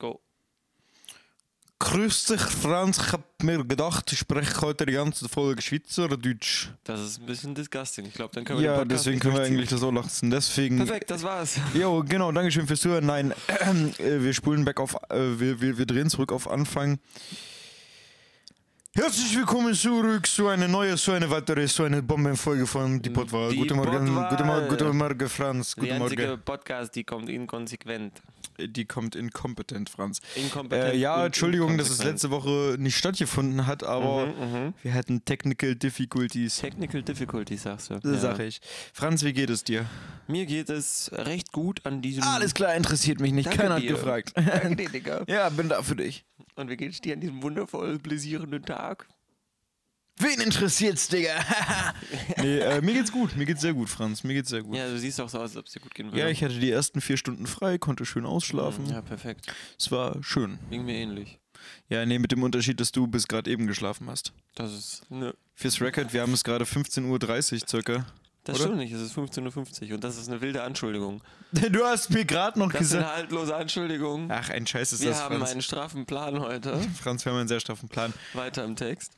Go. Grüß dich, Franz. Ich hab mir gedacht, ich spreche heute die ganze Folge Schweizerdeutsch. Das ist ein bisschen disgusting. Ich glaube, dann können wir Ja, deswegen können wir eigentlich das auch lassen. Deswegen. Perfekt, das war's. Jo, genau, Dankeschön fürs Zuhören. Nein, äh, wir spulen back auf, äh, wir, wir, wir drehen zurück auf Anfang. Herzlich willkommen zurück zu einer neuen, zu einer weiteren, zu einer Bombenfolge von Die Potwahl. Die Guten Morgen, Potwahl. guten Morgen, guten Morgen, Franz. Die Guten einzige Morgen. Podcast, die kommt inkonsequent. Die kommt inkompetent, Franz. Inkompetent Äh, ja, Entschuldigung, dass es letzte Woche nicht stattgefunden hat, aber Mhm, wir hatten Technical Difficulties. Technical Difficulties, sagst du. Das sag ich. Franz, wie geht es dir? Mir geht es recht gut an diesem. Alles klar, interessiert mich nicht. Danke Keiner hat dir. gefragt. Danke dir, Digga. ja, bin da für dich. Und wie geht's dir an diesem wundervoll bläsierenden Tag? Wen interessiert's, Digga? nee, äh, mir geht's gut. Mir geht's sehr gut, Franz. Mir geht's sehr gut. Ja, Ja, du siehst auch so aus, als ob es dir gut gehen würde. ich hatte die ersten vier Stunden frei, konnte schön ausschlafen. Ja, perfekt. Es war schön. Ging mir ähnlich. Ja, nee, mit dem Unterschied, dass du bis gerade eben geschlafen hast. Das ist. Ne, Fürs Record, wir haben es gerade 15.30 Uhr circa. Das Oder? stimmt nicht, es ist 15.50 Uhr und das ist eine wilde Anschuldigung. Du hast mir gerade noch Das ist gesagt. eine haltlose Anschuldigung. Ach, ein Scheiß ist Wir das, haben Franz. einen straffen Plan heute. Franz, wir haben einen sehr straffen Plan. Weiter im Text.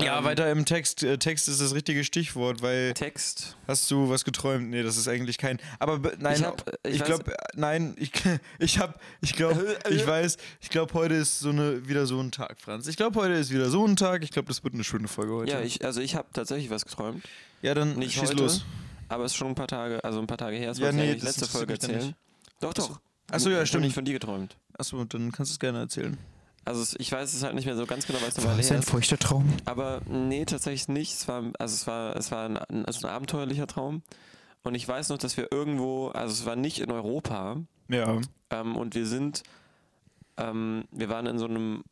Ja, Ähm, weiter im Text. Äh, Text ist das richtige Stichwort, weil Text. hast du was geträumt? Nee, das ist eigentlich kein. Aber be- nein, Ich hab- ich ich, glaube, nein, ich, ich hab, ich glaube, ich weiß, ich glaube, heute ist so eine wieder so ein Tag, Franz. Ich glaube, heute ist wieder so ein Tag. Ich glaube, das wird eine schöne Folge heute. Ja, ich, also ich habe tatsächlich was geträumt. ja dann Nicht schieß heute, los. Aber es ist schon ein paar Tage, also ein paar Tage her. Das Ja, wollte ich nee, das letzte Folge erzählen. Doch, doch. Achso, ja, Ich stimmt. nicht von dir geträumt. Achso, dann kannst du es gerne erzählen. Also ich weiß es halt nicht mehr so ganz genau, weil es Was her ein ist. feuchter Traum. Aber nee, tatsächlich nicht. Es war, also es war, es war ein, also ein abenteuerlicher Traum. Und ich weiß noch, dass wir irgendwo, also es war nicht in Europa, Ja. ähm, und wir sind, ähm, wir waren in so einem,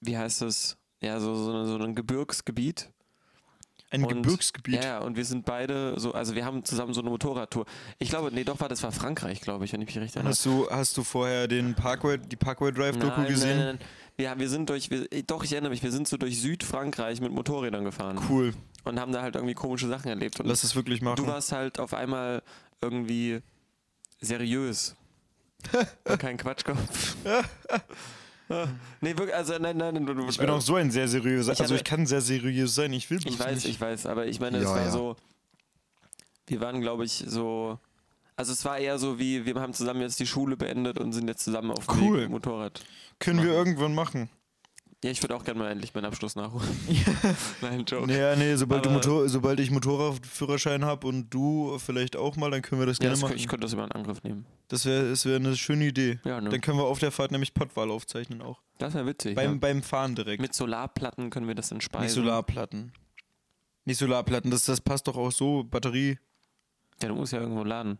wie heißt es, ja, so, so, so einem Gebirgsgebiet. Ein Und- Gebirgsgebiet. Ja, und wir sind beide so, also wir haben zusammen so eine Motorradtour. Ich glaube, nee, doch, war das war Frankreich, glaube ich, wenn ich mich recht erinnere. Hast du, hast du vorher den Parkway, die Parkway Drive Doku Nein, gesehen? Nein, nein, nein. Ja, wir sind durch, wir, doch, ich erinnere mich, wir sind so durch Südfrankreich mit Motorrädern gefahren Cool. und haben da halt irgendwie komische Sachen erlebt. Und Lass es wirklich machen. du warst halt auf einmal irgendwie seriös. kein Quatschkopf. nee, wirklich, also nein, nein, nein. Du, ich bin auch so ein sehr seriöser. Ich Also ich kann sehr seriös sein. Ich will Ich weiß, nicht. ich weiß, aber ich meine, Ja, es war ja. so. Wir waren, glaube ich, so. Also es war eher so wie, wir haben zusammen jetzt die Schule beendet und sind jetzt zusammen auf dem Cool. Motorrad. Können wir irgendwann machen. Ja, ich würde auch gerne mal endlich meinen Abschluss nachholen. Nein, Joke. Ja, nee, sobald, du Aber- Motor, sobald ich Motorradführerschein habe und du vielleicht auch mal, dann können wir das Ja, gerne das, machen. ich könnte das über einen Angriff nehmen. das wäre das wär eine schöne Idee. Ja, ne? Dann können wir auf der Fahrt nämlich Pottwahl aufzeichnen auch. Das wäre witzig. Beim, ja. beim Fahren direkt. Mit Solarplatten können wir das dann speisen. Nicht Solarplatten. Nicht Solarplatten, das, das passt doch auch so. Batterie. Ja, du musst ja irgendwo laden.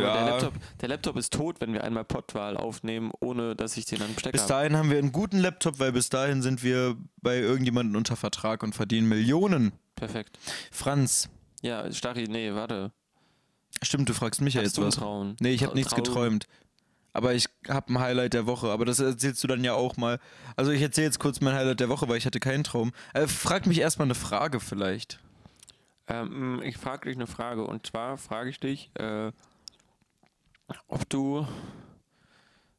Ja. der, Laptop, der Laptop ist tot, wenn wir einmal Pottwahl aufnehmen, ohne dass ich den an Stecker Bis habe. dahin haben wir einen guten Laptop, weil bis dahin sind wir bei irgendjemandem unter Vertrag und verdienen Millionen. Perfekt. Franz, Ja, Stari, nee, warte. stimmt, du fragst mich ja jetzt was. Traum? Nee, ich habe nichts Traum? geträumt. Aber ich habe ein Highlight der Woche. Aber das erzählst du dann ja auch mal. Also ich erzähle jetzt kurz mein Highlight der Woche, weil ich hatte keinen Traum. Äh, frag mich erstmal eine Frage vielleicht. Ähm, ich frage dich eine Frage und zwar frage ich dich, äh, ob du.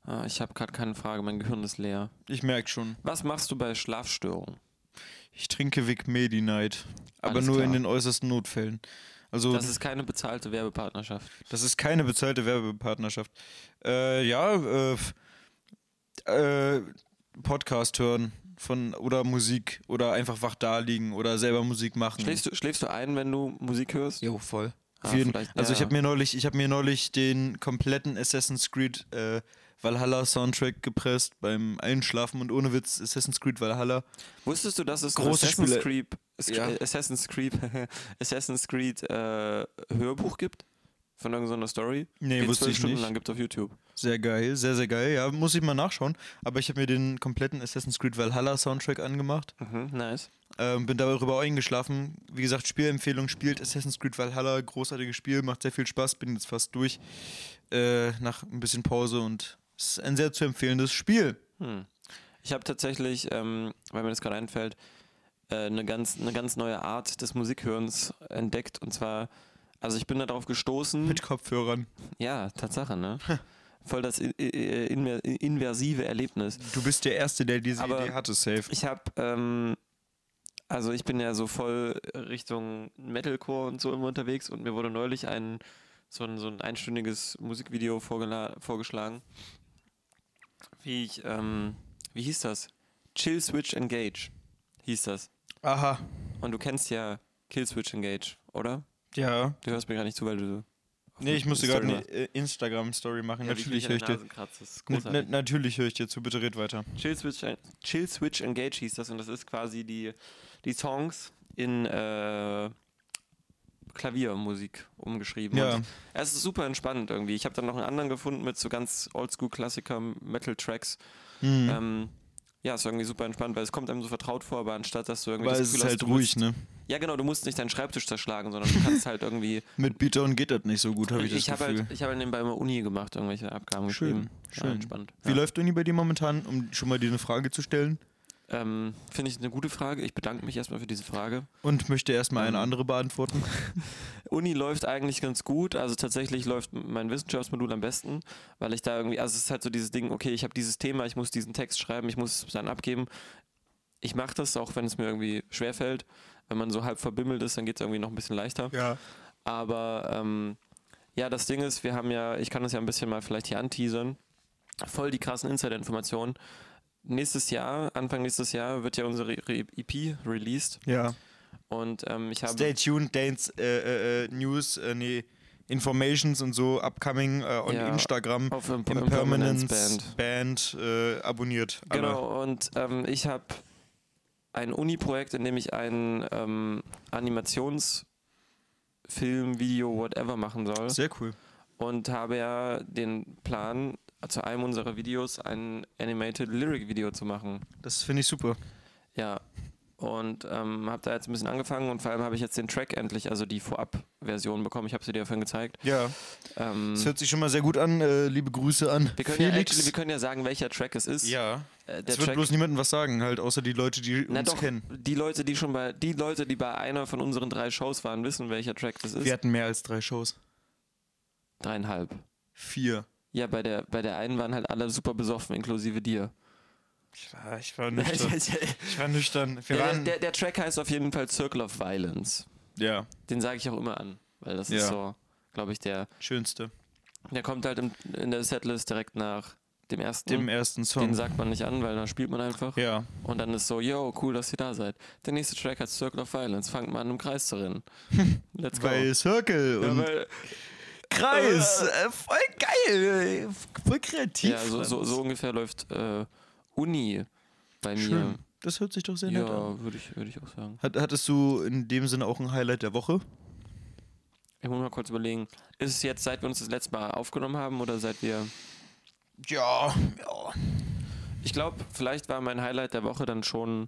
Ah, ich habe gerade keine Frage, mein Gehirn ist leer. Ich merke schon. Was machst du bei Schlafstörungen? Ich trinke Vic Medi Night. Aber Alles nur in klar. den äußersten Notfällen. Also Das ist keine bezahlte Werbepartnerschaft. Das ist keine bezahlte Werbepartnerschaft. Äh, ja, äh, äh, Podcast hören von oder Musik oder einfach wach da liegen oder selber Musik machen. Schläfst du, schläfst du ein, wenn du Musik hörst? Jo, voll. Ah, jeden- vielleicht- also ich ja. habe mir neulich, ich habe mir neulich den kompletten Assassin's Creed äh, Valhalla Soundtrack gepresst beim Einschlafen und ohne Witz Assassin's Creed Valhalla. Wusstest du, dass es ein Große Assassin's Creed, Ja. Assassin's Creed, Assassin's Creed äh, Hörbuch gibt? Von irgendeiner Story? Nee, Geht wusste zwölf ich Stunden nicht. lang gibt auf YouTube. Sehr geil, sehr, sehr geil. Ja, muss ich mal nachschauen. Aber ich habe mir den kompletten Assassin's Creed Valhalla Soundtrack angemacht. Mhm, nice. Ähm, bin darüber eingeschlafen. Wie gesagt, Spielempfehlung, spielt Assassin's Creed Valhalla, großartiges Spiel, macht sehr viel Spaß, bin jetzt fast durch. Äh, nach ein bisschen Pause und es ist ein sehr zu empfehlendes Spiel. Hm. Ich habe tatsächlich, ähm, weil mir das gerade einfällt, äh, eine, ganz, eine ganz neue Art des Musikhörens entdeckt. Und zwar, also ich bin darauf gestoßen. Mit Kopfhörern. Ja, Tatsache, ne? voll das i- i- inver- inversive Erlebnis. Du bist der Erste, der diese Aber- Idee hatte, safe. Ich habe, ähm, also ich bin ja so voll Richtung Metalcore und so immer unterwegs und mir wurde neulich ein so ein, so ein einstündiges Musikvideo vorgeschlagen. Wie ich, ähm, wie hieß das? Chill Switch Engage hieß das. Aha. Und du kennst ja Kill Switch Engage, oder? Ja. Du hörst mir gar nicht zu, weil du. Nee, ich musste gerade eine äh, Instagram-Story machen. Ja, natürlich ich höre ich dir. Na, natürlich höre ich dir zu, bitte red weiter. Chill Switch, Chill Switch Engage hieß das und das ist quasi die, die Songs in äh, Klaviermusik umgeschrieben. Ja. Und es ist super entspannt irgendwie. Ich habe dann noch einen anderen gefunden mit so ganz Oldschool-Klassiker, Metal-Tracks. Mhm. Ähm, ja, ist irgendwie super entspannt, weil es kommt einem so vertraut vor, aber anstatt dass du irgendwie Weil das es Gefühl ist hast, halt ruhig, musst, ne? Ja, genau, du musst nicht deinen Schreibtisch zerschlagen, sondern du kannst halt irgendwie. Mit Beatdown geht das nicht so gut, habe ich das ich habe Gefühl. halt, ich hab halt nebenbei immer Uni gemacht, irgendwelche Abgaben Schön, geschrieben. schön. Ja, entspannt. Wie ja. läuft Uni bei dir momentan, um schon mal dir eine Frage zu stellen? Ähm, Finde ich eine gute Frage. Ich bedanke mich erstmal für diese Frage. Und möchte erstmal eine Ähm. andere beantworten. Uni läuft eigentlich ganz gut. Also tatsächlich läuft mein Wissenschaftsmodul am besten, weil ich da irgendwie, also es ist halt so dieses Ding, okay, ich habe dieses Thema, ich muss diesen Text schreiben, ich muss es dann abgeben. Ich mache das, auch wenn es mir irgendwie schwerfällt. Wenn man so halb verbimmelt ist, dann geht es irgendwie noch ein bisschen leichter. Ja. Aber ähm, ja, das Ding ist, wir haben ja, ich kann das ja ein bisschen mal vielleicht hier anteasern, voll die krassen Insider-Informationen. Nächstes Jahr, Anfang nächstes Jahr, wird ja unsere Re EP released. Ja. Und ähm, ich habe. Stay tuned, Danes äh, äh, äh, News, äh, nee, Informations und so, upcoming äh, on Ja, Instagram. auf Im Im Impermanence Permanence Band, äh, abonniert. alle. Genau, und ähm, ich habe ein Uni-Projekt, in dem ich ein ähm, Animationsfilm, Video, whatever machen soll. Sehr cool. Und habe ja den Plan, zu einem unserer Videos ein Animated Lyric Video zu machen. Das finde ich super. Ja. Und ähm, habe da jetzt ein bisschen angefangen und vor allem habe ich jetzt den Track endlich, also die Vorab-Version bekommen. Ich habe sie dir vorhin gezeigt. Ja, Ähm, das hört sich schon mal sehr gut an. Äh, liebe Grüße an wir, können ja Felix. actually, wir können ja sagen, welcher Track es ist. ja, Äh, es wird Track, bloß niemandem was sagen, halt, außer die Leute, die Na uns doch, kennen. die Leute, die schon bei, die Leute, die bei einer von unseren drei Shows waren, wissen, welcher Track das ist. Wir hatten mehr als drei Shows. Dreieinhalb. Vier. Ja, bei der, bei der einen waren halt alle super besoffen, inklusive dir. Ich war, ich war nüchtern. ich war nüchtern. Wir der, waren, der, der Track heißt auf jeden Fall Circle of Violence. ja, Den sage ich auch immer an, weil das Ja. ist so, glaube ich, der, schönste. der kommt halt im, in der Setlist direkt nach dem ersten. Dem ersten den Song. sagt man nicht an, weil da spielt man einfach. Ja. Und dann ist so, yo, cool, dass ihr da seid. Der nächste Track heißt Circle of Violence. Fangt mal an, im Kreis zu rennen. Let's go. Weil Circle ja, und weil, Kreis. Äh, voll geil. äh, Voll kreativ. ja so, so, so ungefähr läuft äh, Uni bei mir. Schön. Das hört sich doch sehr nett an. Ja, würde ich, würd ich auch sagen. Hat, hattest du in dem Sinne auch ein Highlight der Woche? Ich muss mal kurz überlegen. Ist es jetzt, seit wir uns das letzte Mal aufgenommen haben oder seit wir. Ja, ja. Ich glaube, vielleicht war mein Highlight der Woche dann schon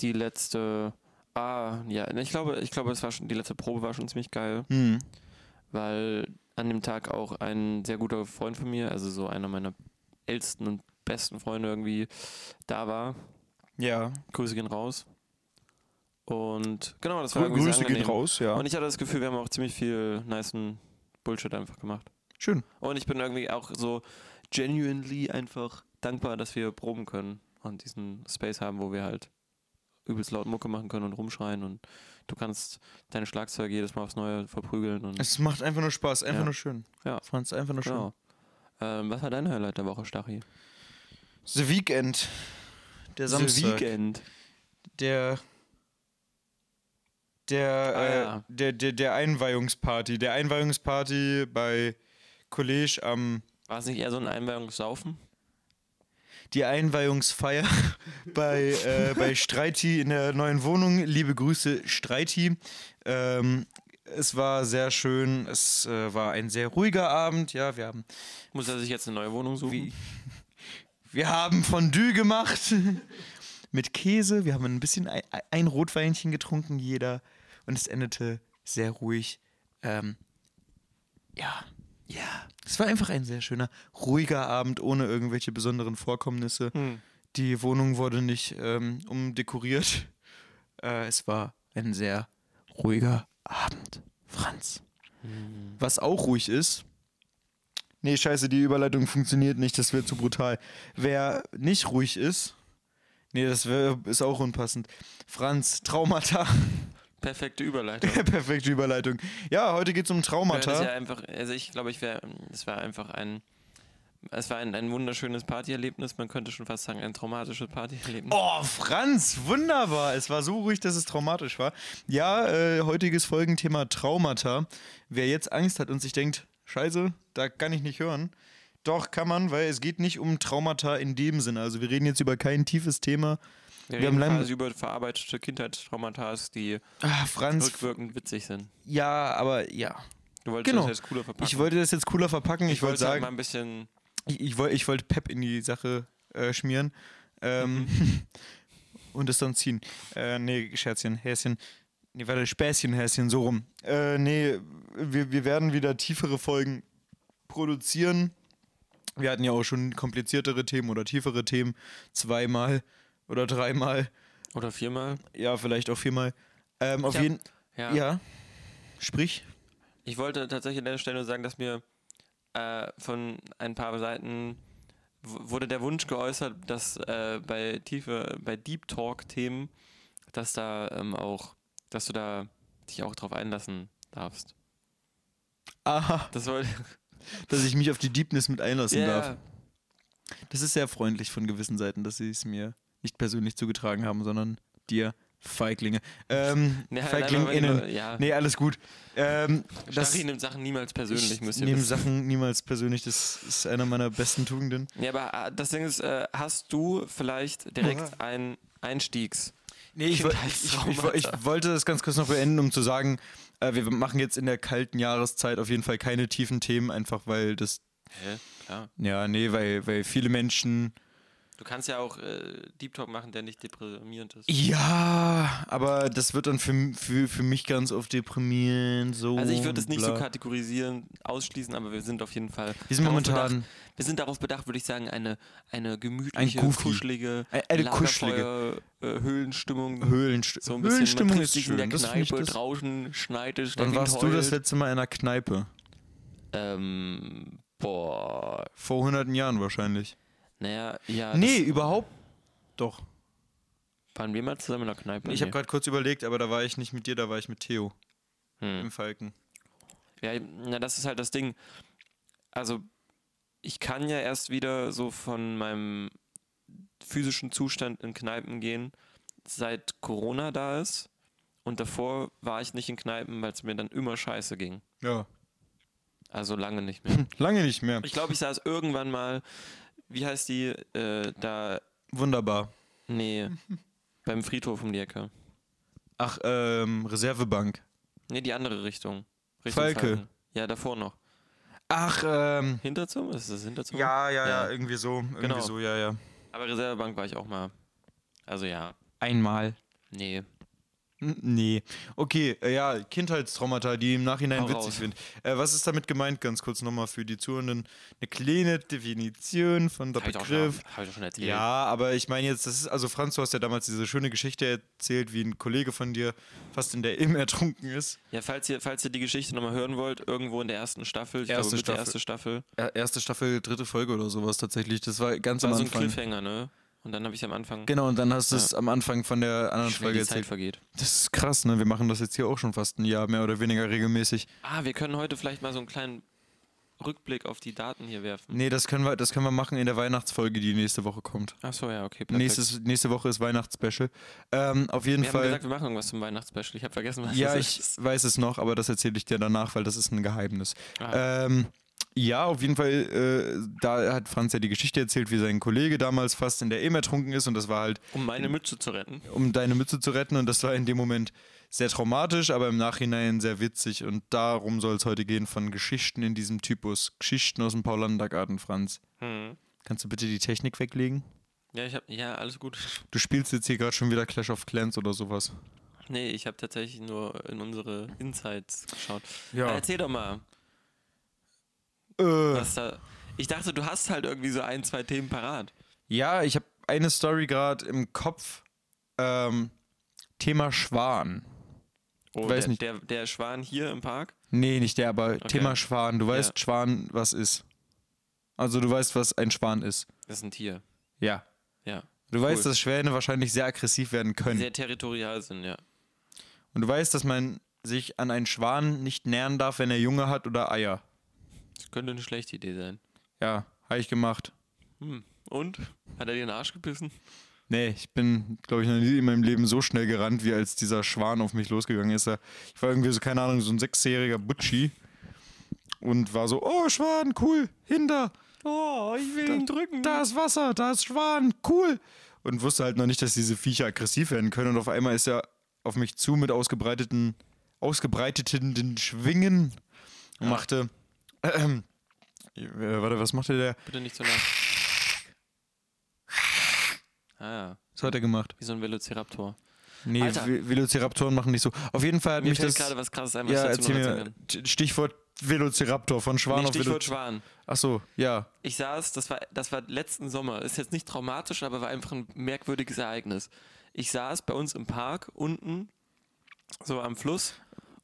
die letzte. Ah, ja, ich glaube, ich glaube, es war schon, die letzte Probe war schon ziemlich geil, Hm. Weil an dem Tag auch ein sehr guter Freund von mir, also so einer meiner ältesten und besten Freunde irgendwie da war. Ja. Grüße gehen raus. Und genau, das war Grü irgendwie Grüße gehen raus, ja. Und ich hatte das Gefühl, wir haben auch ziemlich viel nicen Bullshit einfach gemacht. Schön. Und ich bin irgendwie auch so genuinely einfach dankbar, dass wir proben können und diesen Space haben, wo wir halt übelst laut Mucke machen können und rumschreien und du kannst deine Schlagzeuge jedes Mal aufs Neue verprügeln und Es macht einfach nur Spaß, einfach Ja. nur schön. Ja. Fand's einfach nur schön. genau. Ähm, was war dein Highlight der Woche, Stachi? The Weekend. Der Samstag. The Weekend. Der. Der, Ah, äh, ja. der, der, der Einweihungsparty. Der Einweihungsparty bei College am. War es nicht eher so ein Einweihungssaufen? Die Einweihungsfeier bei, äh, bei Streiti in der neuen Wohnung. Liebe Grüße, Streiti. Ähm, es war sehr schön. Es äh, war ein sehr ruhiger Abend. Ja, wir haben Muss er sich jetzt eine neue Wohnung suchen? Wie? Wir haben Fondue gemacht mit Käse. Wir haben ein bisschen ein, ein Rotweinchen getrunken, jeder. Und es endete sehr ruhig. Ähm, ja, ja. Es war einfach ein sehr schöner, ruhiger Abend ohne irgendwelche besonderen Vorkommnisse. Hm. Die Wohnung wurde nicht ähm, umdekoriert. Äh, es war ein sehr ruhiger Abend, Franz. Was auch ruhig ist, Nee, scheiße, die Überleitung funktioniert nicht, das wäre zu brutal. Wer nicht ruhig ist, nee, das wär, ist auch unpassend. Franz, Traumata. Perfekte Überleitung. Perfekte Überleitung. Ja, heute geht es um Ja, das Traumata. ja einfach, also ich glaube, ich wäre, es war einfach ein, es war ein, ein wunderschönes Partyerlebnis. Man könnte schon fast sagen, ein traumatisches Partyerlebnis. Oh, Franz, wunderbar. Es war so ruhig, dass es traumatisch war. Ja, äh, heutiges Folgenthema Traumata. Wer jetzt Angst hat und sich denkt, scheiße, da kann ich nicht hören. Doch, kann man, weil es geht nicht um Traumata in dem Sinne. Also wir reden jetzt über kein tiefes Thema. Wir wir haben lang- quasi über verarbeitete Kindheitstraumata, die Ah, Franz, rückwirkend witzig sind. ja, aber ja. Du wolltest Genau. das jetzt cooler verpacken. Ich wollte das jetzt cooler verpacken. Ich, wollte halt sagen, mal ein bisschen, ich, ich wollte ich wollte Pep in die Sache äh, schmieren. Ähm, Mhm. und es dann ziehen. Äh, nee, Scherzchen, Häschen. Nee, warte, Späßchen, Häschen, so rum. Äh, nee, wir, wir werden wieder tiefere Folgen produzieren. Wir hatten ja auch schon kompliziertere Themen oder tiefere Themen. Zweimal oder dreimal. oder viermal. Ja, vielleicht auch viermal. Ähm, auf hab- jeden Ja. Ja. Sprich. Ich wollte tatsächlich an der Stelle nur sagen, dass mir äh, von ein paar Seiten wurde der Wunsch geäußert, dass äh, bei tiefe, bei Deep Talk-Themen, dass da ähm, auch, dass du da dich auch drauf einlassen darfst. Aha, Das wollte dass ich mich auf die Deepness mit einlassen Ja, darf. Das ist sehr freundlich von gewissen Seiten, dass sie es mir nicht persönlich zugetragen haben, sondern dir, Feiglinge. Ähm, halt FeiglingInnen. du- ja. Nee, alles gut. Ähm, das Stari nimmt Sachen niemals persönlich, ich müsst ihr nehme. Sachen niemals persönlich, das ist einer meiner besten Tugenden. Ja, aber äh, das Ding ist, äh, hast du vielleicht direkt ein Einstiegs... Nee, ich, ich, ich wollte das ganz kurz noch beenden, um zu sagen, äh, wir machen jetzt in der kalten Jahreszeit auf jeden Fall keine tiefen Themen, einfach weil das, Hä? Klar. ja, nee, weil, weil viele Menschen Du kannst ja auch äh, Deep Talk machen, der nicht deprimierend ist. Ja, aber das wird dann für, für, für mich ganz oft deprimierend. So Also ich würde es nicht so kategorisieren, ausschließen, aber wir sind auf jeden Fall. Wir sind darauf momentan. Bedacht, wir sind darauf bedacht, würde ich sagen, eine, eine gemütliche, Goofy. kuschelige, Eine- eine kuschelige. Äh, Höhlenstimmung. Höhlenst so ein bisschen, Höhlenstimmung ist sich in der schön. Kneipe, draußen schneit es, Wann warst du das heult. letzte Mal in einer Kneipe? Ähm, boah, Vor hunderten Jahren wahrscheinlich. Naja, ja. nee, überhaupt. Doch. waren wir mal zusammen in der Kneipe? Ich habe gerade kurz überlegt, aber da war ich nicht mit dir, da war ich mit Theo hm. im Falken. Ja, na, das ist halt das Ding. Also, ich kann ja erst wieder so von meinem physischen Zustand in Kneipen gehen, seit Corona da ist. Und davor war ich nicht in Kneipen, weil es mir dann immer scheiße ging. Ja. Also lange nicht mehr. Lange nicht mehr. Ich glaube, ich saß irgendwann mal, wie heißt die, äh, da, Wunderbar. nee, beim Friedhof um die Ecke. Ach, ähm, Reservebank. Nee, die andere Richtung. Richtung Falke. Falken. Ja, davor noch. Ach, ähm. Hinterzum? Ist das Hinterzum? Ja, ja, ja, Ja. irgendwie so. Irgendwie Genau. so, ja, ja. Aber Reservebank war ich auch mal. Also ja, Einmal. nee. N- Nee. Okay, äh, ja, Kindheitstraumata, die im Nachhinein Hau witzig raus. sind. Äh, was ist damit gemeint, ganz kurz nochmal für die Zuhörenden? Eine kleine Definition von der Hab Begriff. hab ich doch schon erzählt. Ja, aber ich meine jetzt, das ist, also Franz, du hast ja damals diese schöne Geschichte erzählt, wie ein Kollege von dir fast in der Ilm ertrunken ist. Ja, falls ihr, falls ihr die Geschichte nochmal hören wollt, irgendwo in der ersten Staffel, ich Erste glaube, Staffel. erste Staffel, Er- Erste Staffel, dritte Folge oder sowas tatsächlich. Das war ganz war am so ein Anfang. Cliffhanger, ne? Und dann habe ich am Anfang, Genau, und dann hast du Ja. es am Anfang von der anderen schnell Folge die Zeit erzählt. vergeht. Das ist krass, ne? Wir machen das jetzt hier auch schon fast ein Jahr, mehr oder weniger regelmäßig. Ah, wir können heute vielleicht mal so einen kleinen Rückblick auf die Daten hier werfen. Nee, das können wir, das können wir machen in der Weihnachtsfolge, die nächste Woche kommt. Ach so, ja, okay, perfekt. Nächstes, nächste Woche ist Weihnachtsspecial. Ähm, auf jeden wir haben Fall. gesagt, wir machen irgendwas zum Weihnachtsspecial. Ich habe vergessen, was ja, das ich ist. weiß es noch, aber das erzähle ich dir danach, weil das ist ein Geheimnis. Ah, Ähm, ja, auf jeden Fall, äh, da hat Franz ja die Geschichte erzählt, wie sein Kollege damals fast in der Ehm ertrunken ist und das war halt, um meine Mütze zu retten. um deine Mütze zu retten und das war in dem Moment sehr traumatisch, aber im Nachhinein sehr witzig und darum soll es heute gehen von Geschichten in diesem Typus. Geschichten aus dem Paulaner-Garten, Franz. Hm. Kannst du bitte die Technik weglegen? Ja, ich habe, ja, alles gut. Du spielst jetzt hier gerade schon wieder Clash of Clans oder sowas. Nee, ich habe tatsächlich nur in unsere Insights geschaut. Ja. Äh, erzähl doch mal, Äh, da. Ich dachte, du hast halt irgendwie so ein, zwei Themen parat. ja, ich habe eine Story gerade im Kopf. Ähm, Thema Schwan. Oh, Weiß der, nicht. Der, der Schwan hier im Park? Nee, nicht der, aber Thema Schwan. Du weißt, Ja. Schwan, was ist. Also du weißt, was ein Schwan ist. Das ist ein Tier. Ja. Ja. Du weißt, dass Schwäne wahrscheinlich sehr aggressiv werden können. Sehr territorial sind, ja. Und du weißt, dass man sich an einen Schwan nicht nähern darf, wenn er Junge hat oder Eier. Das könnte eine schlechte Idee sein. Ja, habe ich gemacht. Hm. Und? Hat er dir den Arsch gebissen? Nee, ich bin, glaube ich, noch nie in meinem Leben so schnell gerannt, wie als dieser Schwan auf mich losgegangen ist. Ich war irgendwie so, keine Ahnung, so ein sechsjähriger Butschi und war so, oh, Schwan, cool, hinter. Oh, ich will ihn drücken. Da ist Wasser, da ist Schwan, cool. Und wusste halt noch nicht, dass diese Viecher aggressiv werden können. Und auf einmal ist er auf mich zu mit ausgebreiteten, ausgebreiteten Schwingen und machte, äh, äh, warte, was machte der? Bitte nicht so nah. Ah ja, Was hat er gemacht? wie so ein Velociraptor. Nee, Alter. Velociraptoren machen nicht so. Auf jeden Fall hat Mir mich fällt das. gerade was krasses ein, was ja, ich dazu erzähl mir. Stichwort Velociraptor von Schwan Nee, auf Stichwort Velociraptor. Schwan. Ach so, ja. Ich saß, das war, das war letzten Sommer, ist jetzt nicht traumatisch, aber war einfach ein merkwürdiges Ereignis. Ich saß bei uns im Park unten, so am Fluss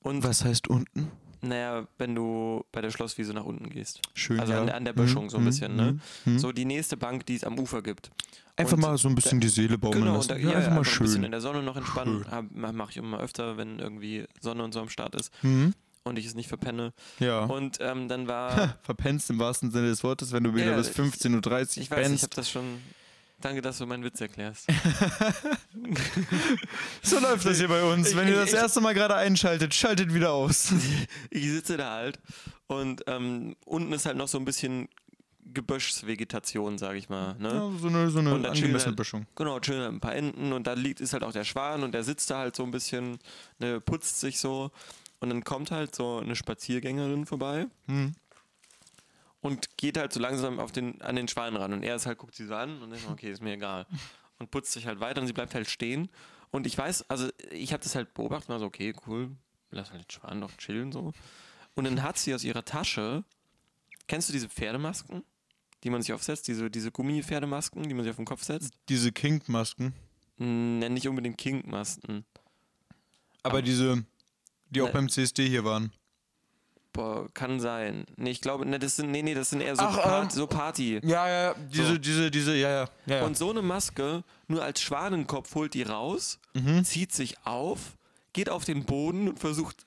und Was heißt unten? Naja, wenn du bei der Schlosswiese nach unten gehst. Schön. Also ja. an, der- an der Böschung so ein Mhm, bisschen, ne? mhm, mhm. So die nächste Bank, die es am Ufer gibt. Einfach Und mal so ein bisschen die Seele baumeln Genau, lassen. und da, ja, ja, einfach mal ein bisschen schön. in der Sonne noch entspannen. Mache ich immer öfter, wenn irgendwie Sonne und so am Start ist Mhm. und ich es nicht verpenne. Ja. Und ähm, dann war, Verpennst im wahrsten Sinne des Wortes, wenn du wieder Ja, bis ich- 15.30 Uhr ich weiß, ich habe das schon. Danke, dass du meinen Witz erklärst. So läuft das hier bei uns. Wenn ihr das erste Mal gerade einschaltet, schaltet wieder aus. ich sitze da halt und ähm, unten ist halt noch so ein bisschen Geböschsvegetation, sage ich mal. Ne? Ja, so eine, so eine Und angemessene halt- Böschung. Genau, chillen halt ein paar Enten und da liegt ist halt auch der Schwan und der sitzt da halt so ein bisschen, ne, putzt sich so und dann kommt halt so eine Spaziergängerin vorbei Hm. Und geht halt so langsam auf den, an den Schwan ran und er ist halt, guckt sie so an und denkt, okay, ist mir egal. Und putzt sich halt weiter und sie bleibt halt stehen und ich weiß, also ich habe das halt beobachtet und war so, okay, cool, lass halt den Schwan noch chillen so. Und dann hat sie aus ihrer Tasche, kennst du diese Pferdemasken, die man sich aufsetzt, diese, diese Gummipferdemasken, die man sich auf den Kopf setzt? Diese Kink-Masken. Hm, nenn nicht unbedingt Kink-Masken. Aber Aber- diese, die auch Ne. beim CSD hier waren. Boah, kann sein. Nee, ich glaube, ne, das sind, nee, nee, das sind eher so, Ach, Part, ähm, so Party. Ja, ja, ja. Diese, So. diese, diese, ja, ja. ja. Und so eine Maske, nur als Schwanenkopf holt die raus, Mhm. zieht sich auf, geht auf den Boden und versucht,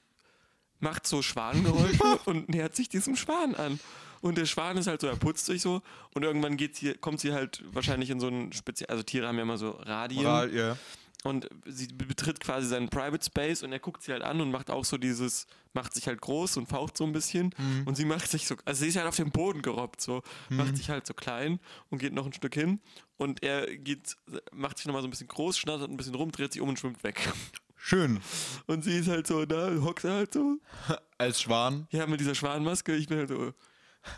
macht so Schwanengeräusche und nähert sich diesem Schwan an. Und der Schwan ist halt so, er putzt sich so und irgendwann geht sie, kommt sie halt wahrscheinlich in so ein speziell, also Tiere haben ja immer so Radien. Ra- ja. Und sie betritt quasi seinen Private Space und er guckt sie halt an und macht auch so dieses, macht sich halt groß und faucht so ein bisschen Mhm. und sie macht sich so, also sie ist halt auf den Boden gerobbt, so, macht sich halt so klein und geht noch ein Stück hin und er geht, macht sich nochmal so ein bisschen groß, schnattert ein bisschen rum, dreht sich um und schwimmt weg. Schön. Und sie ist halt so da, hockt halt so, Als Schwan. ja, mit dieser Schwanenmaske, ich bin halt so,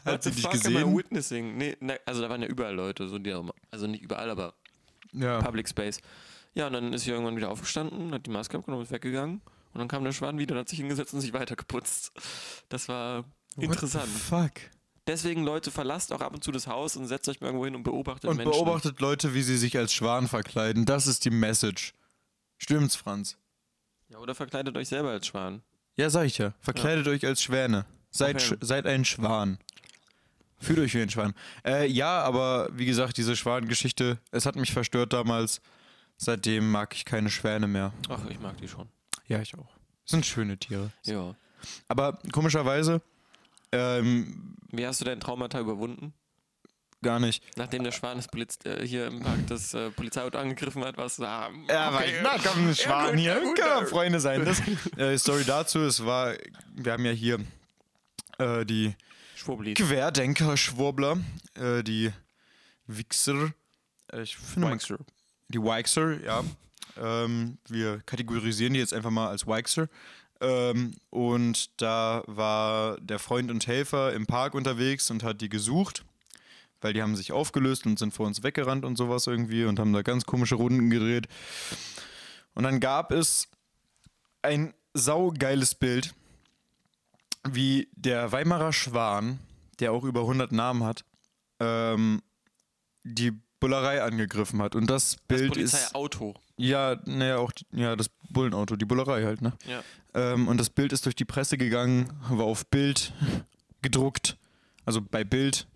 Hat sie dich fuck am I gesehen? witnessing? Nee, ne, also da waren ja überall Leute, so die, also nicht überall, aber Ja. Public Space. Ja, und dann ist sie irgendwann wieder aufgestanden, hat die Maske abgenommen, ist weggegangen. Und dann kam der Schwan wieder und hat sich hingesetzt und sich weitergeputzt. Das war interessant. Fuck. Deswegen, Leute, verlasst auch ab und zu das Haus und setzt euch mal irgendwo hin und beobachtet Und Menschen. beobachtet Leute, wie sie sich als Schwan verkleiden. Das ist die Message. Stimmt's, Franz? Ja, oder verkleidet euch selber als Schwan. Ja, sag ich ja. Verkleidet euch als Schwäne. Seid, Okay. sch seid ein Schwan. Fühlt euch wie ein Schwan. Äh, ja, aber wie gesagt, diese Schwanengeschichte, es hat mich verstört damals. Seitdem mag ich keine Schwäne mehr. Ach, ich mag die schon. Ja, ich auch. Sind schöne Tiere. Ja. Aber komischerweise, ähm, Wie hast du dein Traumata überwunden? gar nicht. Nachdem der Schwan das Blitz, äh, hier im Park das äh, Polizeiauto angegriffen hat, du da. Ja, okay. weil, na komm, ein Schwan gut, hier. gut, Können wir. Freunde sein. Das, äh, Story dazu, es war, wir haben ja hier äh, die. Querdenker-Schwurbler, äh, die Wichser. Äh, ich finde, man. Die Wixer, ja. Ähm, wir kategorisieren die jetzt einfach mal als Wixer. Ähm, und da war der Freund und Helfer im Park unterwegs und hat die gesucht, weil die haben sich aufgelöst und sind vor uns weggerannt und sowas irgendwie und haben da ganz komische Runden gedreht. Und dann gab es ein saugeiles Bild, wie der Weimarer Schwan, der auch über 100 Namen hat, ähm, die Bullerei angegriffen hat. Und das Das Bild ist. Polizeiauto. Ja, naja, auch die, ja, das Bullenauto, die Bullerei halt, ne? Ja. Ähm, und das Bild ist durch die Presse gegangen, war auf Bild gedruckt, also bei Bild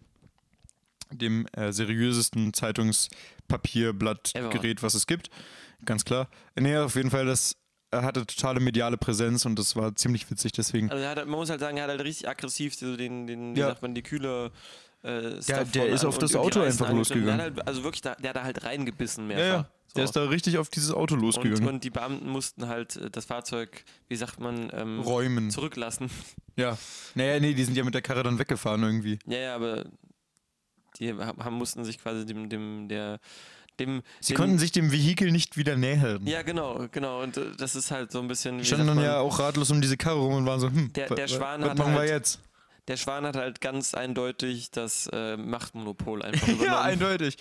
dem äh, seriösesten Zeitungspapierblattgerät, was es gibt. Ganz klar. Nee, auf jeden Fall, das er hatte totale mediale Präsenz und das war ziemlich witzig, deswegen. Also er hat, man muss halt sagen, er hat halt richtig aggressiv so den, den wie Ja. sagt man, die kühle äh, Der- der ist auf und das Auto einfach losgegangen. Halt, also wirklich, da, der hat da halt reingebissen Ja, mehrfach. ja. Der ist da richtig auf dieses Auto und, losgegangen. und die Beamten mussten halt äh, das Fahrzeug, wie sagt man, ähm, Räumen. zurücklassen. Ja. Naja, nee, die sind ja mit der Karre dann weggefahren irgendwie. Ja, ja, aber die haben, mussten sich quasi dem, dem, der, dem. Sie dem, konnten sich dem Vehikel nicht wieder nähern. Ja, genau, genau. Und äh, das ist halt so ein bisschen. Die standen dann ja auch ratlos um diese Karre rum und waren so, hm, Der- der wa- Schwan was hat machen wir halt- jetzt? Der Schwan hat halt ganz eindeutig das äh, Machtmonopol einfach übernommen. Ja, eindeutig.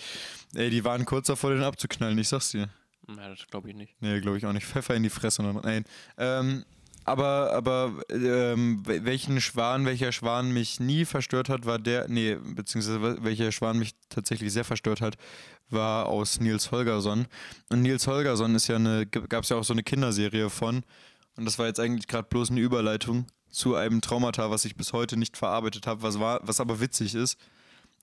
Ey, die waren kurz davor, den abzuknallen, ich sag's dir. Ja, das glaube ich nicht. Nee, glaube ich auch nicht. Pfeffer in die Fresse. Nein. Ähm, aber aber ähm, wel- welchen Schwan, welcher Schwan mich nie verstört hat, war der, nee, beziehungsweise wel- welcher Schwan mich tatsächlich sehr verstört hat, war aus Nils Holgersson. Und Nils Holgersson ist ja eine, gab es ja auch so eine Kinderserie von. Und das war jetzt eigentlich gerade bloß eine Überleitung zu einem Traumata, was ich bis heute nicht verarbeitet habe, was, war, was aber witzig ist.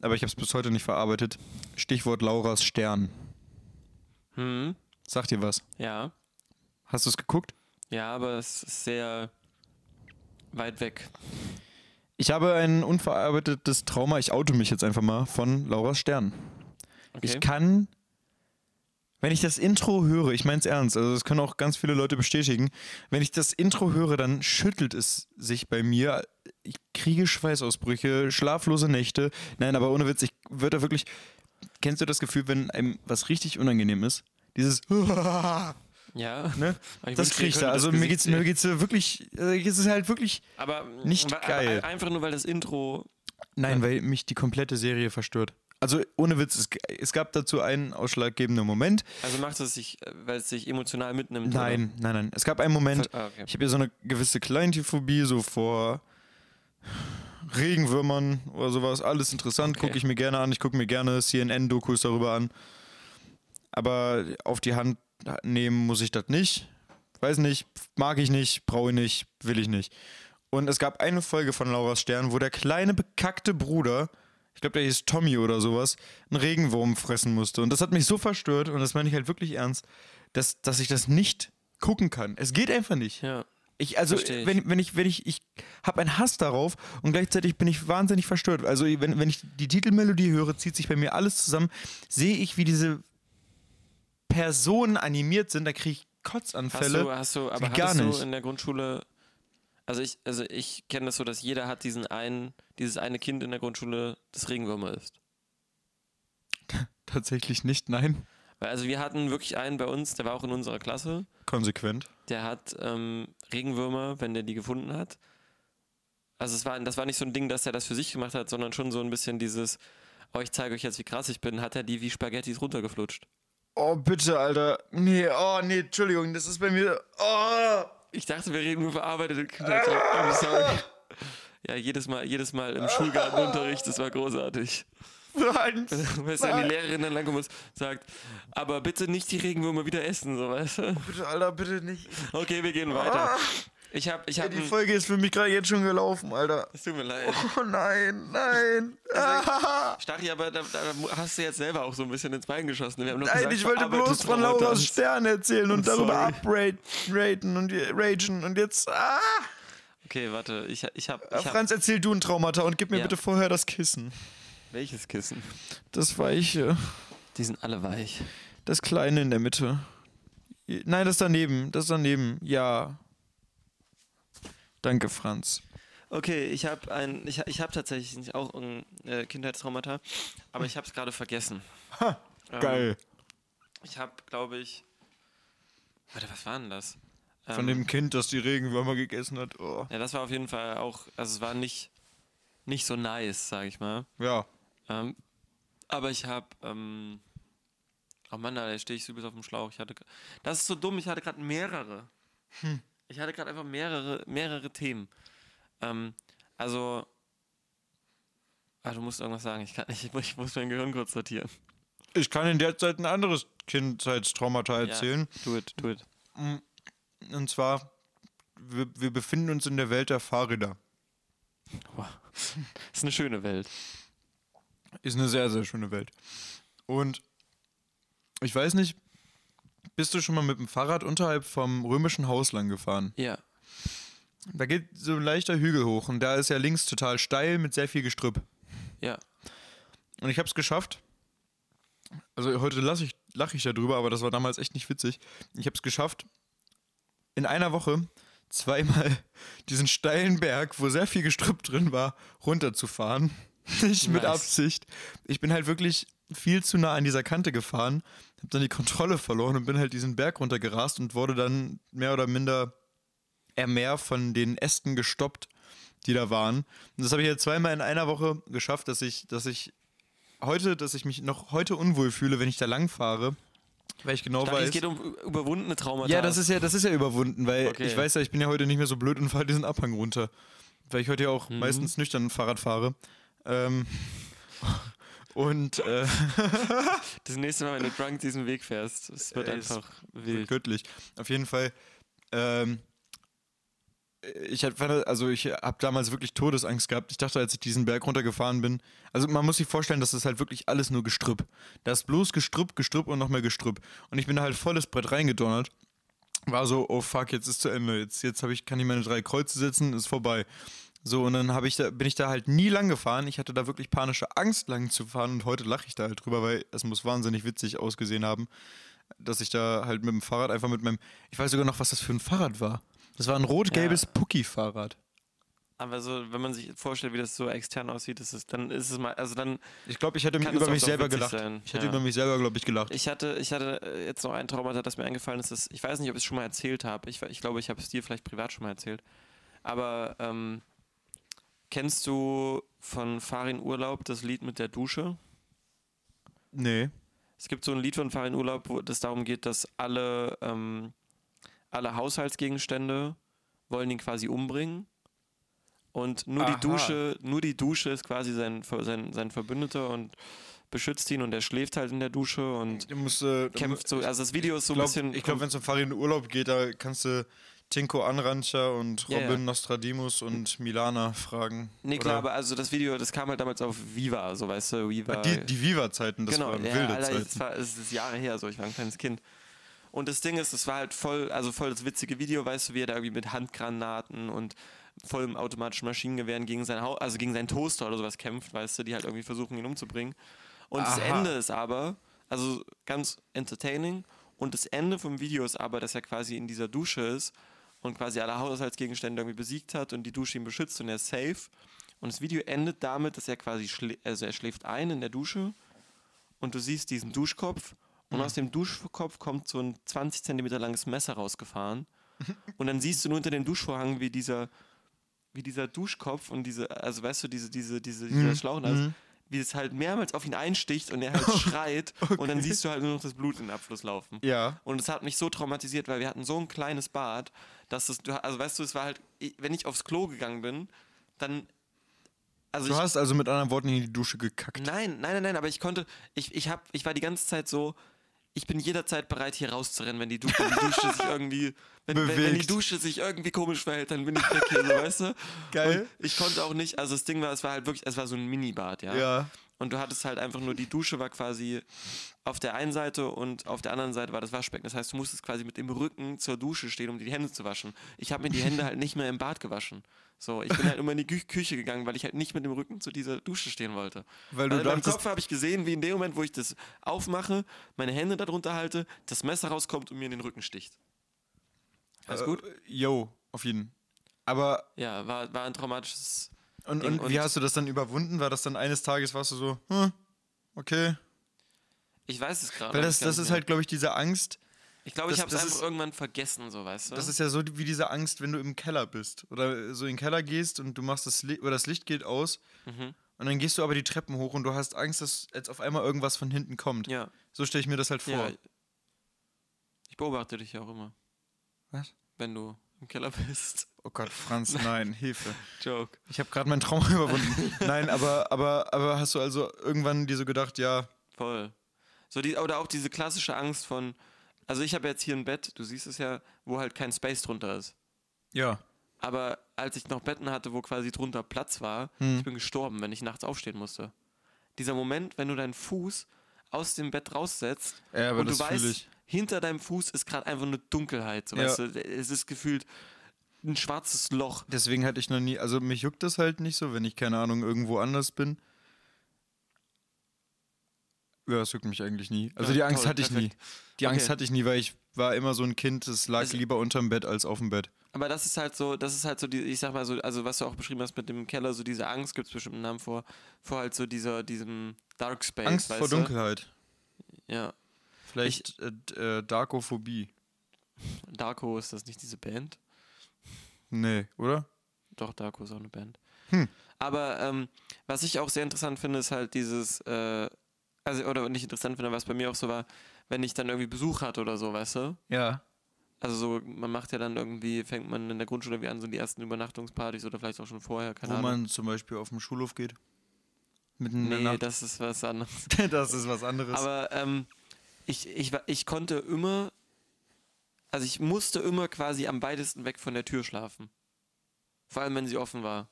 Aber ich habe es bis heute nicht verarbeitet. Stichwort Lauras Stern. Hm, Sagt dir was? ja. Hast du es geguckt? Ja, aber es ist sehr weit weg. Ich habe ein unverarbeitetes Trauma, ich oute mich jetzt einfach mal, von Lauras Stern. Okay. Ich kann, wenn ich das Intro höre, ich meine es ernst, also das können auch ganz viele Leute bestätigen, wenn ich das Intro höre, dann schüttelt es sich bei mir. Ich kriege Schweißausbrüche, schlaflose Nächte. Nein, aber ohne Witz, ich würde da wirklich. Kennst du das Gefühl, wenn einem was richtig unangenehm ist? Dieses. ja. Ne? Das kriege ich da. Also mir geht's, mir geht's wirklich. Äh, es ist halt wirklich. Aber nicht geil. Aber einfach nur, weil das Intro. Nein, weil mich die komplette Serie verstört. Also ohne Witz, es, es gab dazu einen ausschlaggebenden Moment. Also macht es sich, weil es sich emotional mitnimmt. Nein, nein, nein. Es gab einen Moment, Oder? Ah, okay. ich habe ja so eine gewisse Kleintiphobie, so vor Regenwürmern oder sowas. Alles interessant, Okay. gucke ich mir gerne an. Ich gucke mir gerne CNN-Dokus darüber an. Aber auf die Hand nehmen muss ich das nicht. Weiß nicht, mag ich nicht, brauche ich nicht, will ich nicht. Und es gab eine Folge von Lauras Stern, wo der kleine bekackte Bruder, ich glaube, der hieß Tommy oder sowas, einen Regenwurm fressen musste. Und das hat mich so verstört, und das meine ich halt wirklich ernst, dass, dass ich das nicht gucken kann. Es geht einfach nicht. Ja. Ich, also, ich. wenn, wenn ich, wenn ich, ich habe einen Hass darauf und gleichzeitig bin ich wahnsinnig verstört. Also, wenn, wenn ich die Titelmelodie höre, zieht sich bei mir alles zusammen, sehe ich, wie diese Personen animiert sind, da kriege ich Hast Kotzanfälle. du, hast du, aber gar nicht. du in der Grundschule. Also ich, also ich kenne das so, dass jeder hat diesen einen, dieses eine Kind in der Grundschule, das Regenwürmer ist. Tatsächlich nicht, nein. Also wir hatten wirklich einen bei uns, der war auch in unserer Klasse, Konsequent. der hat ähm, Regenwürmer, wenn der die gefunden hat. Also es war, das war nicht so ein Ding, dass er das für sich gemacht hat, sondern schon so ein bisschen dieses, oh, ich zeige euch jetzt, wie krass ich bin, hat er die wie Spaghettis runtergeflutscht. Oh, bitte, Alter. Nee, oh, nee, Entschuldigung, das ist bei mir. Oh. Ich dachte, wir reden nur verarbeitete Kindheit. I'm sorry. Ja, jedes Mal, jedes Mal im Schulgartenunterricht, das war großartig. Du, wenn die Lehrerin dann langkommt und sagt, aber bitte nicht die Regenwürmer wieder essen, so weißt du? Bitte, Alter, bitte nicht. Okay, wir gehen weiter. Ich hab, ich Ja, hab, die Folge ist für mich gerade jetzt schon gelaufen, Alter. es tut mir leid. Oh nein, nein. Ah. Stachi, aber da, da hast du jetzt selber auch so ein bisschen ins Bein geschossen. Nein, gesagt, ich wollte bloß von. Lauras Stern erzählen und Sorry. darüber upraten und ragen und jetzt. Ah. Okay, warte, ich, ich hab, Äh, ich hab Franz, erzähl du ein Traumata und gib mir Ja. bitte vorher das Kissen. welches Kissen? Das weiche. Die sind alle weich. Das kleine in der Mitte. Nein, das daneben. Das daneben. Ja. Danke, Franz. Okay, ich habe ein, ich, ich habe tatsächlich auch ein äh, Kindheitstraumata, aber ich habe es gerade vergessen. Ähm, Geil. Ich habe, glaube ich, warte, was war denn das? Von Ähm, dem Kind, das die Regenwürmer gegessen hat. Oh. Ja, das war auf jeden Fall auch, also es war nicht, nicht so nice, sag ich mal. Ja. Ähm, aber ich habe, ähm, oh Mann, da stehe ich so übelst auf dem Schlauch. Ich hatte, das ist so dumm, ich hatte gerade mehrere. Ich hatte gerade einfach mehrere, mehrere Themen. Ähm, also, ah, du musst irgendwas sagen. Ich kann nicht, ich, muss- mein Gehirn kurz sortieren. Ich kann in der Zeit ein anderes Kindheitstraumata erzählen. Ja, do it, do it. Und zwar, wir, wir befinden uns in der Welt der Fahrräder. Wow. Ist eine schöne Welt. Ist eine sehr, sehr schöne Welt. Und ich weiß nicht, bist du schon mal mit dem Fahrrad unterhalb vom römischen Haus lang gefahren? Ja. Da geht so ein leichter Hügel hoch und da ist ja links total steil mit sehr viel Gestrüpp. Ja. Und ich habe es geschafft. Also heute lache ich, lach ich darüber, aber das war damals echt nicht witzig. Ich habe es geschafft, in einer Woche zweimal diesen steilen Berg, wo sehr viel Gestrüpp drin war, runterzufahren. Nicht mit Nice. Absicht. Ich bin halt wirklich viel zu nah an dieser Kante gefahren, habe dann die Kontrolle verloren und bin halt diesen Berg runtergerast und wurde dann mehr oder minder eher mehr von den Ästen gestoppt, die da waren. Und das habe ich jetzt zweimal in einer Woche geschafft, dass ich, dass ich heute, dass ich mich noch heute unwohl fühle, wenn ich da lang fahre, weil ich genau Stark, weiß. es geht um überwundene Traumata. Ja, das ist ja, das ist ja überwunden, weil Okay. ich weiß ja, ich bin ja heute nicht mehr so blöd und fahre diesen Abhang runter. Weil ich heute ja auch meistens nüchtern Fahrrad fahre. Ähm, und äh, Das nächste Mal, wenn du drunk diesen Weg fährst, es wird es einfach wild. göttlich. Auf jeden Fall. Ähm, ich hatte, also ich habe damals wirklich Todesangst gehabt. Ich dachte, als ich diesen Berg runtergefahren bin, also man muss sich vorstellen, das ist halt wirklich alles nur Gestrüpp. Da ist bloß Gestrüpp, Gestrüpp und noch mehr Gestrüpp. Und ich bin da halt volles Brett reingedonnert. War so, oh fuck, jetzt ist zu Ende. Jetzt, jetzt hab ich, kann ich meine drei Kreuze setzen, ist vorbei. So, und dann ich da, bin ich da halt nie lang gefahren. Ich hatte da wirklich panische Angst, lang zu fahren. Und heute lache ich da halt drüber, weil es muss wahnsinnig witzig ausgesehen haben, dass ich da halt mit dem Fahrrad einfach mit meinem. Ich weiß sogar noch, was das für ein Fahrrad war. Das war ein rot-gelbes Ja. Pucki-Fahrrad. Aber so, wenn man sich vorstellt, wie das so extern aussieht, ist es, dann ist es mal, also dann, Ich glaube, ich hätte über mich selber gelacht. sein, Ich hätte ja. über mich selber, glaube ich, gelacht. ich hatte, ich hatte äh, jetzt noch ein Traumata, das mir eingefallen ist, das, ich weiß nicht, ob ich es schon mal erzählt habe, ich, ich glaube, ich habe es dir vielleicht privat schon mal erzählt, aber ähm, kennst du von Farin Urlaub das Lied mit der Dusche? nee. Es gibt so ein Lied von Farin Urlaub, wo es darum geht, dass alle, ähm, alle Haushaltsgegenstände wollen ihn quasi umbringen. Und nur Aha. die Dusche, nur die Dusche ist quasi sein, sein, sein Verbündeter und beschützt ihn und er schläft halt in der Dusche und musst, äh, kämpft so. Also das Video ist so Ich ein bisschen. glaube, glaub, wenn es um Fahrrad in den Urlaub geht, da kannst du Tinko Anrancher und Robin ja. Nostradimus und Milana fragen. nee, klar, aber also das Video, das kam halt damals auf Viva, so weißt du, Viva. die, die Viva-Zeiten, das genau, waren ja, wilde Alter, Zeiten. Es, war, es ist Jahre her, so ich war ein kleines Kind. Und das Ding ist, es war halt voll, also voll das witzige Video, weißt du, wie er da irgendwie mit Handgranaten und vollem automatischen Maschinengewehren gegen sein Haus, also gegen seinen Toaster oder sowas kämpft, weißt du, die halt irgendwie versuchen, ihn umzubringen. Und das Aha. Ende ist aber, also ganz entertaining, und das Ende vom Video ist aber, dass er quasi in dieser Dusche ist und quasi alle Haushaltsgegenstände irgendwie besiegt hat und die Dusche ihn beschützt und er ist safe. Und das Video endet damit, dass er quasi, schlä also er schläft ein in der Dusche und du siehst diesen Duschkopf und aus dem Duschkopf kommt so ein 20 Zentimeter langes Messer rausgefahren. Und dann siehst du nur unter dem Duschvorhang, wie dieser, wie dieser Duschkopf und diese, also weißt du, diese, diese, diese, dieser Schlauch, also, wie es halt mehrmals auf ihn einsticht und er halt schreit und dann siehst du halt nur noch das Blut in den Abfluss laufen. Ja. Und es hat mich so traumatisiert, weil wir hatten so ein kleines Bad, dass es, also weißt du, es war halt, wenn ich aufs Klo gegangen bin, dann, also Du ich, hast also mit anderen Worten in die Dusche gekackt. Nein, nein, nein, nein, aber ich konnte, ich, ich, hab, ich war die ganze Zeit so, ich bin jederzeit bereit, hier rauszurennen, wenn die, du wenn die Dusche sich irgendwie, wenn, wenn, wenn die. Dusche sich irgendwie komisch verhält, dann bin ich weg hier, so, weißt du? Geil. Und ich konnte auch nicht, also das Ding war, es war halt wirklich, es war so ein Minibad, ja. Ja. Und du hattest halt einfach nur, die Dusche war quasi auf der einen Seite und auf der anderen Seite war das Waschbecken. Das heißt, du musstest quasi mit dem Rücken zur Dusche stehen, um dir die Hände zu waschen. Ich habe mir die Hände halt nicht mehr im Bad gewaschen. So, ich bin halt immer in die Kü Küche gegangen, weil ich halt nicht mit dem Rücken zu dieser Dusche stehen wollte. Weil du also dachtest- Kopf habe ich gesehen, wie in dem Moment, wo ich das aufmache, meine Hände darunter halte, das Messer rauskommt und mir in den Rücken sticht. Alles gut? Äh, yo, auf jeden. Aber, Ja, war, war ein traumatisches. Und, Ding. und wie Und- hast du das dann überwunden? War das dann eines Tages, warst du so, hm, okay. Ich weiß es gerade. Weil das, das ist mehr. halt, glaube ich, diese Angst. Ich glaube, ich habe es einfach irgendwann vergessen, so weißt du. Das ist ja so wie diese Angst, wenn du im Keller bist. Oder so in den Keller gehst und du machst das Licht, oder das Licht geht aus. Mhm. Und dann gehst du aber die Treppen hoch und du hast Angst, dass jetzt auf einmal irgendwas von hinten kommt. ja. So stelle ich mir das halt vor. Ja. Ich beobachte dich ja auch immer, Was? wenn du im Keller bist. Oh Gott, Franz, nein, Hilfe. Joke. Ich habe gerade meinen Traum überwunden. nein, aber, aber, aber hast du also irgendwann dir so gedacht, ja, Voll. So die, oder auch diese klassische Angst von, also ich habe jetzt hier ein Bett, du siehst es ja, wo halt kein Space drunter ist. ja, Aber als ich noch Betten hatte, wo quasi drunter Platz war, Hm. ich bin gestorben, wenn ich nachts aufstehen musste. dieser Moment, wenn du deinen Fuß aus dem Bett raussetzt Ja, und du weißt, hinter deinem Fuß ist gerade einfach eine Dunkelheit. So, Ja. weißt du? Es ist gefühlt ein schwarzes Loch. Deswegen hatte ich noch nie, also mich juckt das halt nicht so, wenn ich, keine Ahnung, irgendwo anders bin. Ja, es juckt mich eigentlich nie. Also Ja, die Angst toll, hatte ich nie. perfekt. Die Angst Okay. hatte ich nie, weil ich war immer so ein Kind, das lag Also- lieber unterm Bett als auf dem Bett. Aber das ist halt so, das ist halt so, die, ich sag mal so, also was du auch beschrieben hast mit dem Keller, so diese Angst, gibt es bestimmt einen Namen vor, vor halt so dieser, diesem Dark Space. Angst vor du? Dunkelheit. Ja. Vielleicht äh, d- äh, Darkophobie. Darko ist das nicht diese Band? Nee, oder? Doch, Darko ist auch eine Band. Hm. Aber ähm, was ich auch sehr interessant finde, ist halt dieses, äh, also, oder nicht interessant finde, was bei mir auch so war, wenn ich dann irgendwie Besuch hatte oder so, weißt du? Ja. Also so, man macht ja dann irgendwie, fängt man in der Grundschule irgendwie an, so die ersten Übernachtungspartys oder vielleicht auch schon vorher, keine Wo Ahnung. man zum Beispiel auf dem Schulhof geht. Mitten in der nee, Nacht. das ist was anderes. das ist was anderes. Aber ähm, ich, ich, ich konnte immer, also ich musste immer quasi am weitesten weg von der Tür schlafen. Vor allem, wenn sie offen war.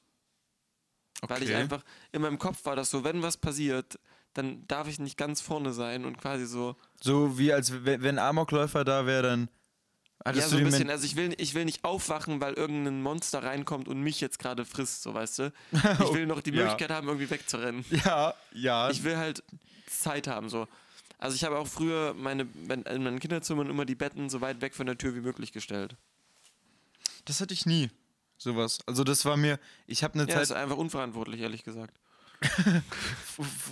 Weil ich Okay. einfach, in meinem Kopf war das so, wenn was passiert, dann darf ich nicht ganz vorne sein und quasi so, so wie als wenn, Amokläufer da wäre, dann ja, so ein bisschen, also ich will, ich will nicht aufwachen, weil irgendein Monster reinkommt und mich jetzt gerade frisst, so weißt du. Ich will noch die Ja. Möglichkeit haben, irgendwie wegzurennen. Ja, ja. Ich will halt Zeit haben, so. Also ich habe auch früher meine, wenn- in meinen Kinderzimmern immer die Betten so weit weg von der Tür wie möglich gestellt. das hatte ich nie. Sowas. Also das war mir, ich habe eine Ja, Zeit, ist einfach unverantwortlich, ehrlich gesagt.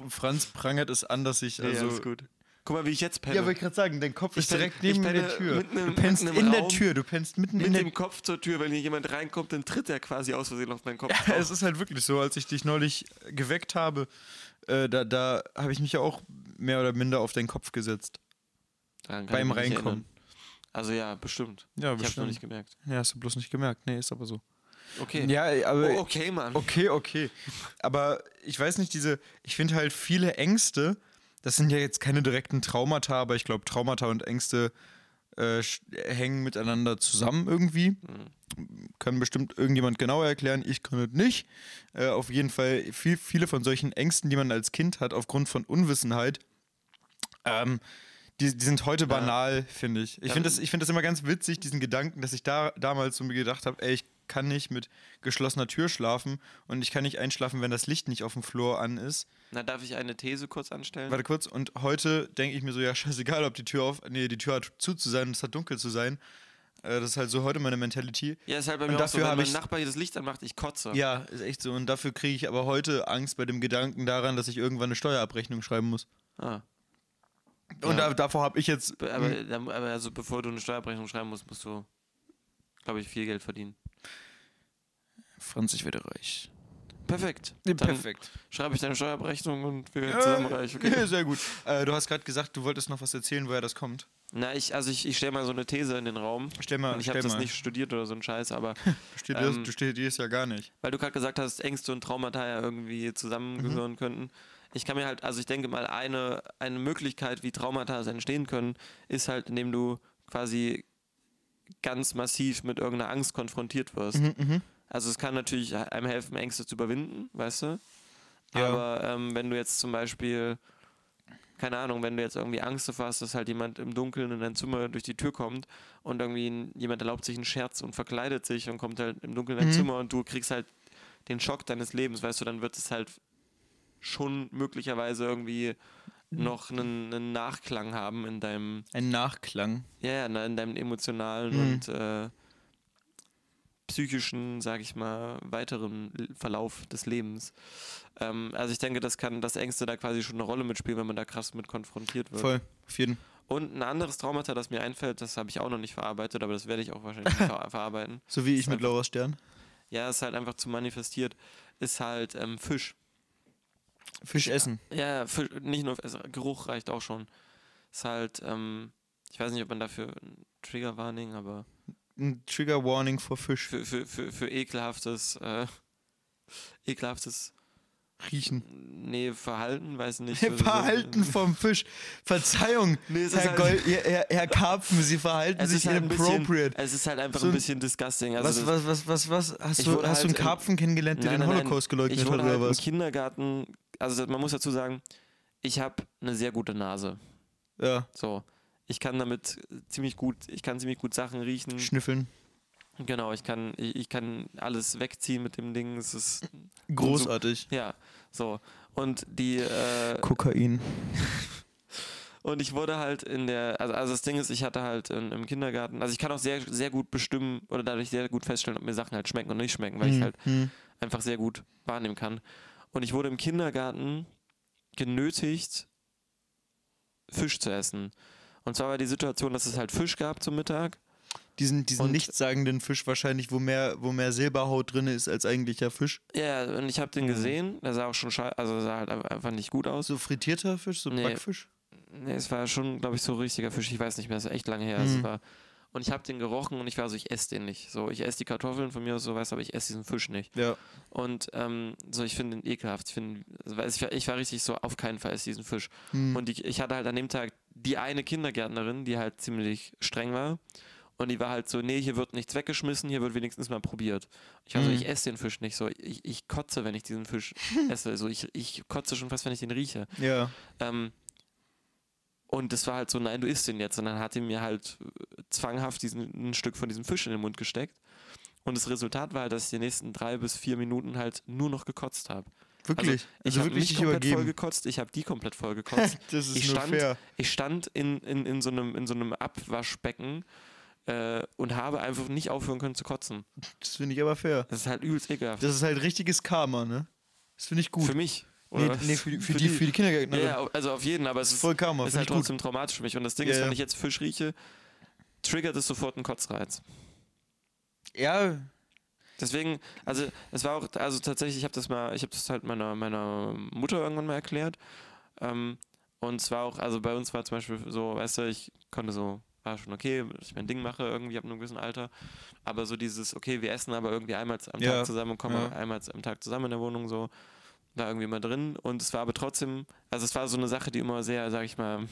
Franz prangert es an, dass ich also gut. Guck mal, wie ich jetzt penne. Ja, wollte ich gerade sagen, dein Kopf Ich ist direkt ich neben der Tür. im- du pennst mitten im in der Raum Tür, du pennst mitten mit in der dem Kopf zur Tür, wenn hier jemand reinkommt, dann tritt er quasi aus Versehen auf meinen Kopf. Ja, es ist halt wirklich so, als ich dich neulich geweckt habe, äh, da, da habe ich mich ja auch mehr oder minder auf deinen Kopf gesetzt. Beim ich Reinkommen. Also ja, bestimmt. Ja, Ich hab's noch bestimmt. nicht gemerkt. Ja, hast du bloß nicht gemerkt. Nee, ist aber so. Okay. Ja, aber oh, okay, Mann. Okay, okay. Aber ich weiß nicht, diese, ich finde halt viele Ängste, das sind ja jetzt keine direkten Traumata, aber ich glaube, Traumata und Ängste äh, hängen miteinander zusammen irgendwie. Kann bestimmt irgendjemand genauer erklären, ich kann es nicht. Äh, auf jeden Fall, viel, viele von solchen Ängsten, die man als Kind hat, aufgrund von Unwissenheit, ähm, die, die sind heute banal, finde ich. Ich Ja. finde das, ich find das immer ganz witzig, diesen Gedanken, dass ich da damals so mir gedacht habe, ey, ich kann nicht mit geschlossener Tür schlafen und ich kann nicht einschlafen, wenn das Licht nicht auf dem Flur an ist. Na, darf ich eine These kurz anstellen? Warte kurz, und heute denke ich mir so, ja, scheißegal, ob die Tür auf, nee, die Tür hat zu zu sein und es hat dunkel zu sein. Äh, das ist halt so heute meine Mentality. ja, ist halt bei Und mir auch so, wenn mein ich- Nachbar hier das Licht anmacht, ich kotze. Ja, ist echt so. Und dafür kriege ich aber heute Angst bei dem Gedanken daran, dass ich irgendwann eine Steuerabrechnung schreiben muss. Ah. Und Ja. da, davor habe ich jetzt. Be- Aber, dann- aber also bevor du eine Steuerabrechnung schreiben musst, musst du, glaube ich, viel Geld verdienen. Franz, ich werde reich. Perfekt. Ja, Dann perfekt. schreibe ich deine Steuerabrechnung und wir werden zusammen reich, okay? Ja, sehr gut. Äh, du hast gerade gesagt, du wolltest noch was erzählen, woher das kommt. Na, ich, also ich, ich stelle mal so eine These in den Raum. Stell mal, Und ich habe das nicht studiert oder so ein Scheiß, aber Du studierst, ähm, du studierst ja gar nicht. weil du gerade gesagt hast, Ängste und Traumata ja irgendwie zusammengehören könnten. Ich kann mir halt, also ich denke mal, eine, eine Möglichkeit, wie Traumata entstehen können, ist halt, indem du quasi ganz massiv mit irgendeiner Angst konfrontiert wirst. Mhm, Also es kann natürlich einem helfen, Ängste zu überwinden, weißt du? Ja. Aber ähm, wenn du jetzt zum Beispiel, keine Ahnung, wenn du jetzt irgendwie Angst davor hast, dass halt jemand im Dunkeln in dein Zimmer durch die Tür kommt und irgendwie jemand erlaubt sich einen Scherz und verkleidet sich und kommt halt im Dunkeln in dein Mhm. Zimmer und du kriegst halt den Schock deines Lebens, weißt du, dann wird es halt schon möglicherweise irgendwie Mhm. noch einen, einen Nachklang haben in deinem, Ein Nachklang. ja, ja, in deinem emotionalen Mhm. und äh, psychischen, sag ich mal, weiteren Verlauf des Lebens. Ähm, also ich denke, das kann, dass Ängste da quasi schon eine Rolle mitspielen, wenn man da krass mit konfrontiert wird. Voll, auf jeden Und ein anderes Traumata, das mir einfällt, das habe ich auch noch nicht verarbeitet, aber das werde ich auch wahrscheinlich ver verarbeiten. So wie ich Ist mit Laura Stern. Ja, ist halt einfach zu manifestiert, ist halt ähm, Fisch. Fisch essen. Ja, Fisch, nicht nur also Geruch reicht auch schon. Ist halt, ähm, ich weiß nicht, ob man dafür Trigger Warning, aber Ein Trigger Warning vor Fisch. für, für, für, für ekelhaftes, äh, ekelhaftes, Riechen. nee, Verhalten, weiß nicht. Verhalten vom Fisch. Verzeihung, Nee, Herr, halt- Gold, Herr, Herr, Karpfen, Sie verhalten sich halt ein bisschen, inappropriate. es ist halt einfach So ein ein- bisschen disgusting. Also Was, was, was, was, was? Hast du, hast du einen halt Karpfen kennengelernt, der Nein, den nein. Holocaust geleugnet ich hat wurde halt oder im was? Kindergarten also man muss dazu sagen, ich habe eine sehr gute Nase. Ja, So, ich kann damit ziemlich gut, ich kann ziemlich gut Sachen riechen. schnüffeln. Genau, ich kann, ich, ich kann alles wegziehen mit dem Ding. Es ist Großartig. ja so. Und die äh, Kokain. und ich wurde halt in der, also, also das Ding ist, ich hatte halt in, im Kindergarten, also ich kann auch sehr, sehr gut bestimmen oder dadurch sehr gut feststellen, ob mir Sachen halt schmecken oder nicht schmecken, weil ich Hm, halt hm. einfach sehr gut wahrnehmen kann. Und ich wurde im Kindergarten genötigt, Fisch zu essen. Und zwar war die Situation, dass es halt Fisch gab zum Mittag. Diesen, diesen Und- nichtssagenden Fisch wahrscheinlich, wo mehr, wo mehr Silberhaut drin ist als eigentlicher Fisch. Ja, und ich habe den Mhm. gesehen. Der sah auch schon scheiße, also sah halt einfach nicht gut aus. So frittierter Fisch, so Nee. Backfisch. Nee, es war schon, glaube ich, so richtiger Fisch. Ich weiß nicht mehr, das ist echt lange her. Es Mhm. war, und ich habe den gerochen und ich war so, ich esse den nicht. So, ich esse die Kartoffeln von mir aus so, du, aber ich esse diesen Fisch nicht. Ja. Und ähm, so, ich finde den ekelhaft. Ich, find, also, ich, war, ich richtig so, auf keinen Fall esse diesen Fisch. Hm. Und die, ich hatte halt an dem Tag die eine Kindergärtnerin, die halt ziemlich streng war. Und die war halt so, nee, hier wird nichts weggeschmissen, hier wird wenigstens mal probiert. Ich war so, Mhm. ich esse den Fisch nicht so. Ich, ich kotze, wenn ich diesen Fisch esse. So, ich, ich kotze schon fast, wenn ich den rieche. ja. Ähm, und das war halt so, nein, du isst den jetzt. Und dann hat die mir halt äh, zwanghaft diesen, ein Stück von diesem Fisch in den Mund gesteckt. Und das Resultat war halt, dass ich die nächsten drei bis vier Minuten halt nur noch gekotzt habe. Wirklich. ich Also, habe mich komplett voll übergeben. gekotzt, ich habe die komplett voll gekotzt. Das ist ich stand, fair. Ich stand in, in, in, so einem, in so einem Abwaschbecken äh, und habe einfach nicht aufhören können zu kotzen. Das finde ich aber fair. Das ist halt übelst ekelhaft. Das ist halt richtiges Karma, ne? Das finde ich gut. Für mich. nee, nee, für, die- für, die, für die Kindergärtnerin. Ja, also auf jeden, aber es ist voll Karma. ist halt ich gut. trotzdem traumatisch für mich. Und das Ding Ja, ist, wenn ich jetzt Fisch rieche, triggert es sofort einen Kotzreiz. Ja, Deswegen, also es war auch, also tatsächlich, ich habe das mal, ich habe das halt meiner, meiner Mutter irgendwann mal erklärt. Ähm, und es war auch, also bei uns war zum Beispiel so, weißt du, ich konnte so, war schon okay, dass ich mein Ding mache irgendwie ab einem gewissen Alter. Aber so dieses, okay, wir essen aber irgendwie einmal am Ja, Tag zusammen und kommen ja. einmal am Tag zusammen in der Wohnung so, war irgendwie mal drin. Und es war aber trotzdem, also es war so eine Sache, die immer sehr, sag ich mal,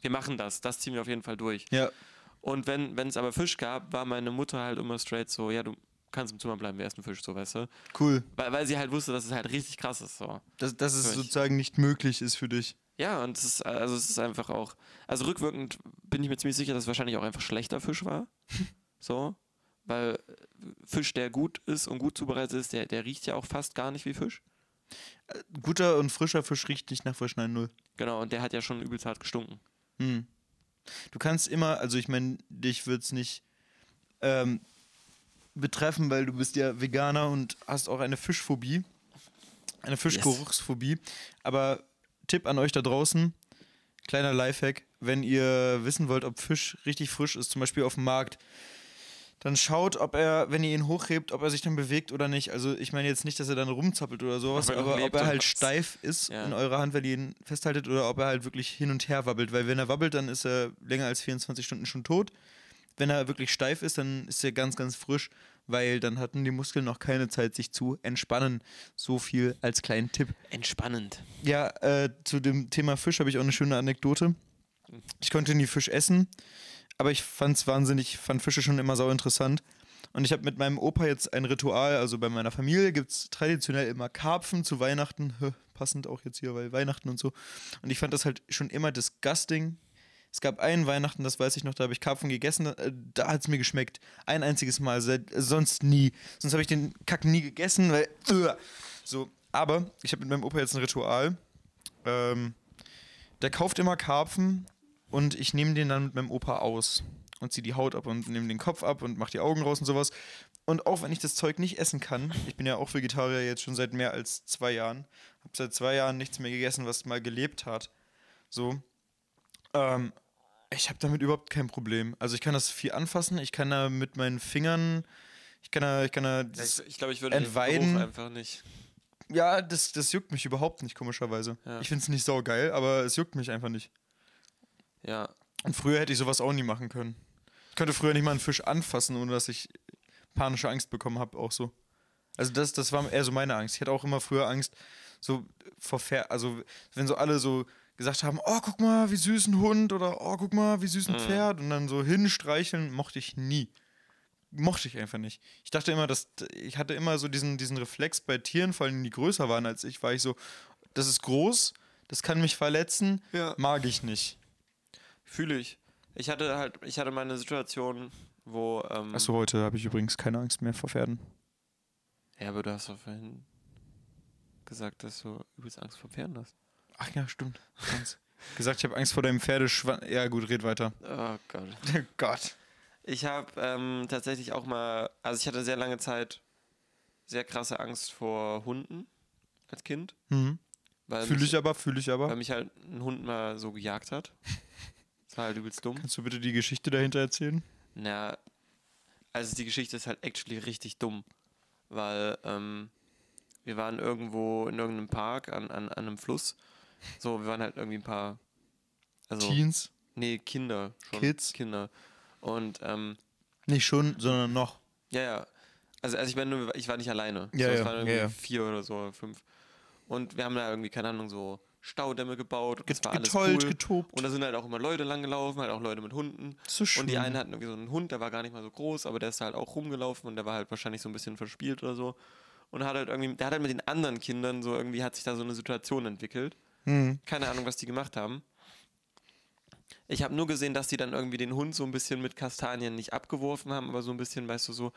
wir machen das, das ziehen wir auf jeden Fall durch. ja. Und wenn wenn es aber Fisch gab, war meine Mutter halt immer straight so, ja, du kannst im Zimmer bleiben, wir essen Fisch, so, weißt du? Cool. Weil, weil sie halt wusste, dass es halt richtig krass ist, so. Dass, dass es sozusagen nicht möglich ist für dich. Ja, und es ist, also es ist einfach auch, also rückwirkend bin ich mir ziemlich sicher, dass es wahrscheinlich auch einfach schlechter Fisch war. so. Weil äh, Fisch, der gut ist und gut zubereitet ist, der, der riecht ja auch fast gar nicht wie Fisch. Guter und frischer Fisch riecht nicht nach Fisch, nein, null. Genau, und der hat ja schon übelst hart gestunken. Hm. Du kannst immer, also ich meine, dich wird es nicht ähm, betreffen, weil du bist ja Veganer und hast auch eine Fischphobie. Eine Fischgeruchsphobie. Aber Tipp an euch da draußen, kleiner Lifehack, wenn ihr wissen wollt, ob Fisch richtig frisch ist, zum Beispiel auf dem Markt, dann schaut, ob er, wenn ihr ihn hochhebt, ob er sich dann bewegt oder nicht. Also ich meine jetzt nicht, dass er dann rumzappelt oder sowas, Ob er aber ob er halt steif ist Ja. in eurer Hand, wenn ihr ihn festhaltet, oder ob er halt wirklich hin und her wabbelt. Weil wenn er wabbelt, dann ist er länger als 24 Stunden schon tot. Wenn er wirklich steif ist, dann ist er ganz, ganz frisch, weil dann hatten die Muskeln noch keine Zeit, sich zu entspannen. So viel als kleinen Tipp. Entspannend. Ja, äh, zu dem Thema Fisch habe ich auch eine schöne Anekdote. Ich konnte nie Fisch essen, aber ich fand es wahnsinnig, fand Fische schon immer sau interessant. Und ich habe mit meinem Opa jetzt ein Ritual, also bei meiner Familie gibt es traditionell immer Karpfen zu Weihnachten, passend auch jetzt hier, weil Weihnachten und so. Und ich fand das halt schon immer disgusting. Es gab einen Weihnachten, das weiß ich noch, da habe ich Karpfen gegessen, äh, da hat es mir geschmeckt. Ein einziges Mal, seit, äh, sonst nie. Sonst habe ich den Kack nie gegessen, weil. Uah. So, aber ich habe mit meinem Opa jetzt ein Ritual. Ähm, der kauft immer Karpfen und ich nehme den dann mit meinem Opa aus und ziehe die Haut ab und nehme den Kopf ab und mache die Augen raus und sowas. Und auch wenn ich das Zeug nicht essen kann, ich bin ja auch Vegetarier jetzt schon seit mehr als zwei Jahren, habe seit zwei Jahren nichts mehr gegessen, was mal gelebt hat. So. Ähm, ich habe damit überhaupt kein Problem. Also ich kann das viel anfassen, ich kann da mit meinen Fingern, ich kann da, ich kann da, Ja, ich ich glaube, ich würde den Entweiden- einfach nicht. ja, das, das juckt mich überhaupt nicht, komischerweise. Ja. Ich finde es nicht saugeil, aber es juckt mich einfach nicht. Ja, Und früher hätte ich sowas auch nie machen können. Ich könnte früher nicht mal einen Fisch anfassen, ohne dass ich panische Angst bekommen habe, auch so. Also das, das war eher so meine Angst. Ich hatte auch immer früher Angst, so vor Pferd, also wenn so alle so gesagt haben, oh, guck mal, wie süß ein Hund oder oh, guck mal, wie süß ein Mhm. Pferd und dann so hinstreicheln, mochte ich nie. Mochte ich einfach nicht. Ich dachte immer, dass ich hatte immer so diesen, diesen Reflex bei Tieren, vor allem die größer waren als ich, war ich so, das ist groß, das kann mich verletzen, Ja. mag ich nicht. Fühle ich. Ich hatte halt, ich hatte meine Situation, wo. Ähm, Achso, heute habe ich übrigens keine Angst mehr vor Pferden. Ja, aber du hast doch vorhin gesagt, dass du übelst Angst vor Pferden hast. Ach ja, stimmt. Ganz. Gesagt, ich habe Angst vor deinem Pferdeschwanz. Ja, gut, red weiter. Oh Gott. Oh Gott. Ich habe ähm, tatsächlich auch mal, also ich hatte sehr lange Zeit sehr krasse Angst vor Hunden als Kind. Mhm. Weil Fühle ich aber, fühle ich Weil aber. mich halt ein Hund mal so gejagt hat. Das war halt übelst dumm. Kannst du bitte die Geschichte dahinter erzählen? Na, also die Geschichte ist halt actually richtig dumm. Weil ähm, wir waren irgendwo in irgendeinem Park an, an, an einem Fluss. So, wir waren halt irgendwie ein paar. Also, Teens? nee, Kinder schon. Kids? Kinder. Und ähm, Nicht schon, sondern noch. Ja, ja. Also, also ich meine, ich war nicht alleine. Ja, so, es ja, waren irgendwie ja, ja. vier oder so, oder fünf. Und wir haben da irgendwie, keine Ahnung, so Staudämme gebaut. Und das Get war alles getollt, cool. getobt. Und da sind halt auch immer Leute lang gelaufen, halt auch Leute mit Hunden. So schön. Und die einen hatten irgendwie so einen Hund, der war gar nicht mal so groß, aber der ist halt auch rumgelaufen und der war halt wahrscheinlich so ein bisschen verspielt oder so. Und hat halt irgendwie, der hat halt mit den anderen Kindern so irgendwie, hat sich da so eine Situation entwickelt. Mhm. Keine Ahnung, was die gemacht haben. Ich habe nur gesehen, dass die dann irgendwie den Hund so ein bisschen mit Kastanien nicht abgeworfen haben, aber so ein bisschen, weißt du, so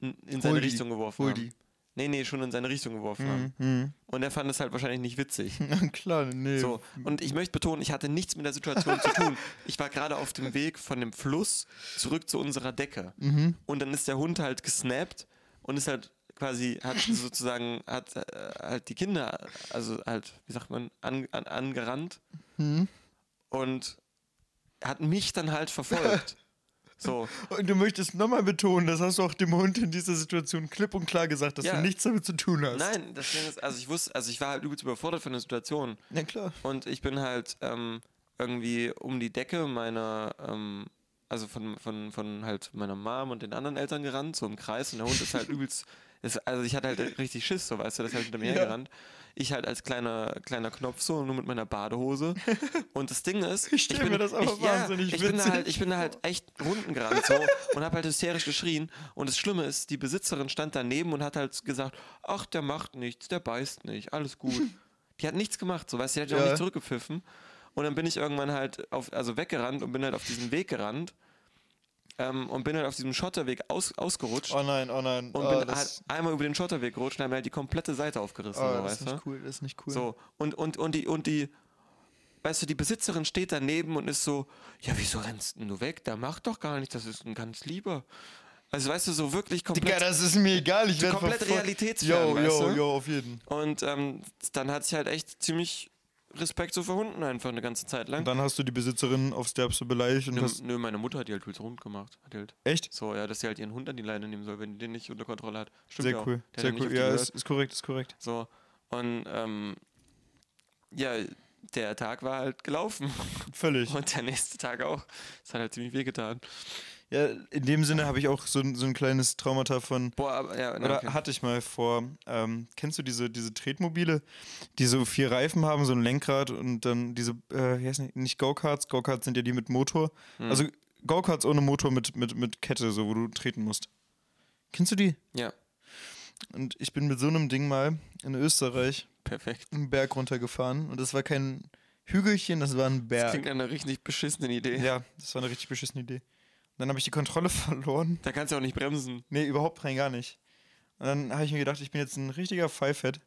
in, in seine die, Richtung geworfen haben. die. Nee, nee, schon in seine Richtung geworfen haben. Mhm. Und er fand es halt wahrscheinlich nicht witzig. Mhm. Klar, nee. So, und ich möchte betonen, ich hatte nichts mit der Situation zu tun. Ich war gerade auf dem Weg von dem Fluss zurück zu unserer Decke. Mhm. Und dann ist der Hund halt gesnappt und ist halt quasi, hat sozusagen, hat äh, halt die Kinder, also halt, wie sagt man, an, an, angerannt Mhm. und hat mich dann halt verfolgt. So, Und du möchtest nochmal betonen, das hast du auch dem Hund in dieser Situation klipp und klar gesagt, dass Ja. du nichts damit zu tun hast. nein, das Ding ist, also ich wusste, also ich war halt übelst überfordert von der Situation. Ja, klar. Und ich bin halt ähm, irgendwie um die Decke meiner, ähm, also von, von, von halt meiner Mom und den anderen Eltern gerannt, so im Kreis. Und der Hund ist halt übelst, ist, also ich hatte halt richtig Schiss, so weißt du, ist halt hinter mir Ja. hergerannt. Ich halt als kleiner, kleiner Knopf so, nur mit meiner Badehose. Und das Ding ist, Ich stell bin, mir das aber ich, ja, wahnsinnig ich bin da halt, Ich bin da halt echt Runden gerannt so und habe halt hysterisch geschrien. Und das Schlimme ist, die Besitzerin stand daneben und hat halt gesagt, ach, der macht nichts, der beißt nicht, alles gut. Die hat nichts gemacht, so weißt du, die hat ja auch Ja. nicht zurückgepfiffen. Und dann bin ich irgendwann halt auf, also weggerannt und bin halt auf diesen Weg gerannt. Ähm, und bin halt auf diesem Schotterweg aus, ausgerutscht. Oh nein, oh nein. und oh, bin halt einmal über den Schotterweg gerutscht und habe mir halt die komplette Seite aufgerissen, oh, so, das ist weißt du? nicht cool, das ist nicht cool. So, und, und, und die, und die, weißt du, die Besitzerin steht daneben und ist so, ja, wieso rennst denn du weg? Der macht doch gar nichts, das ist ein ganz lieber. Also, weißt du, so wirklich komplett. Digga, das ist mir egal, ich werde komplett realitätsfern, Yo, weißt yo, du? yo, auf jeden. und ähm, dann hat sich halt echt ziemlich Respekt so vor Hunden einfach eine ganze Zeit lang. Und dann hast du die Besitzerin aufs Derbste beleidigt und Nö, hast. nö, meine Mutter hat die halt übelst rund gemacht. Hat halt Echt? so, ja, dass sie halt ihren Hund an die Leine nehmen soll, wenn die den nicht unter Kontrolle hat. Stimmt Sehr cool. Sehr cool. Ja, ist, ist korrekt, ist korrekt. So, und ähm, ja, der Tag war halt gelaufen. Völlig. Und der nächste Tag auch. Das hat halt ziemlich wehgetan. Ja, in dem Sinne habe ich auch so, ein- so ein kleines Traumata von. Boah, aber ja, Oder okay. hatte ich mal vor, ähm, kennst du diese, diese Tretmobile, die so vier Reifen haben, so ein Lenkrad und dann diese, äh, wie heißen die, nicht Go-Karts, Go-Karts sind ja die mit Motor. Hm. Also Go-Karts ohne Motor mit, mit, mit Kette, so wo du treten musst. Kennst du die? Ja, Und ich bin mit so einem Ding mal in Österreich perfekt. einen Berg runtergefahren und das war kein Hügelchen, das war ein Das Berg. klingt nach einer richtig beschissenen Idee. Ja, das war eine richtig beschissene Idee. Dann habe ich die Kontrolle verloren. Da kannst du auch nicht bremsen. Nee, überhaupt rein gar nicht. Und dann habe ich mir gedacht, ich bin jetzt ein richtiger Pfeifett.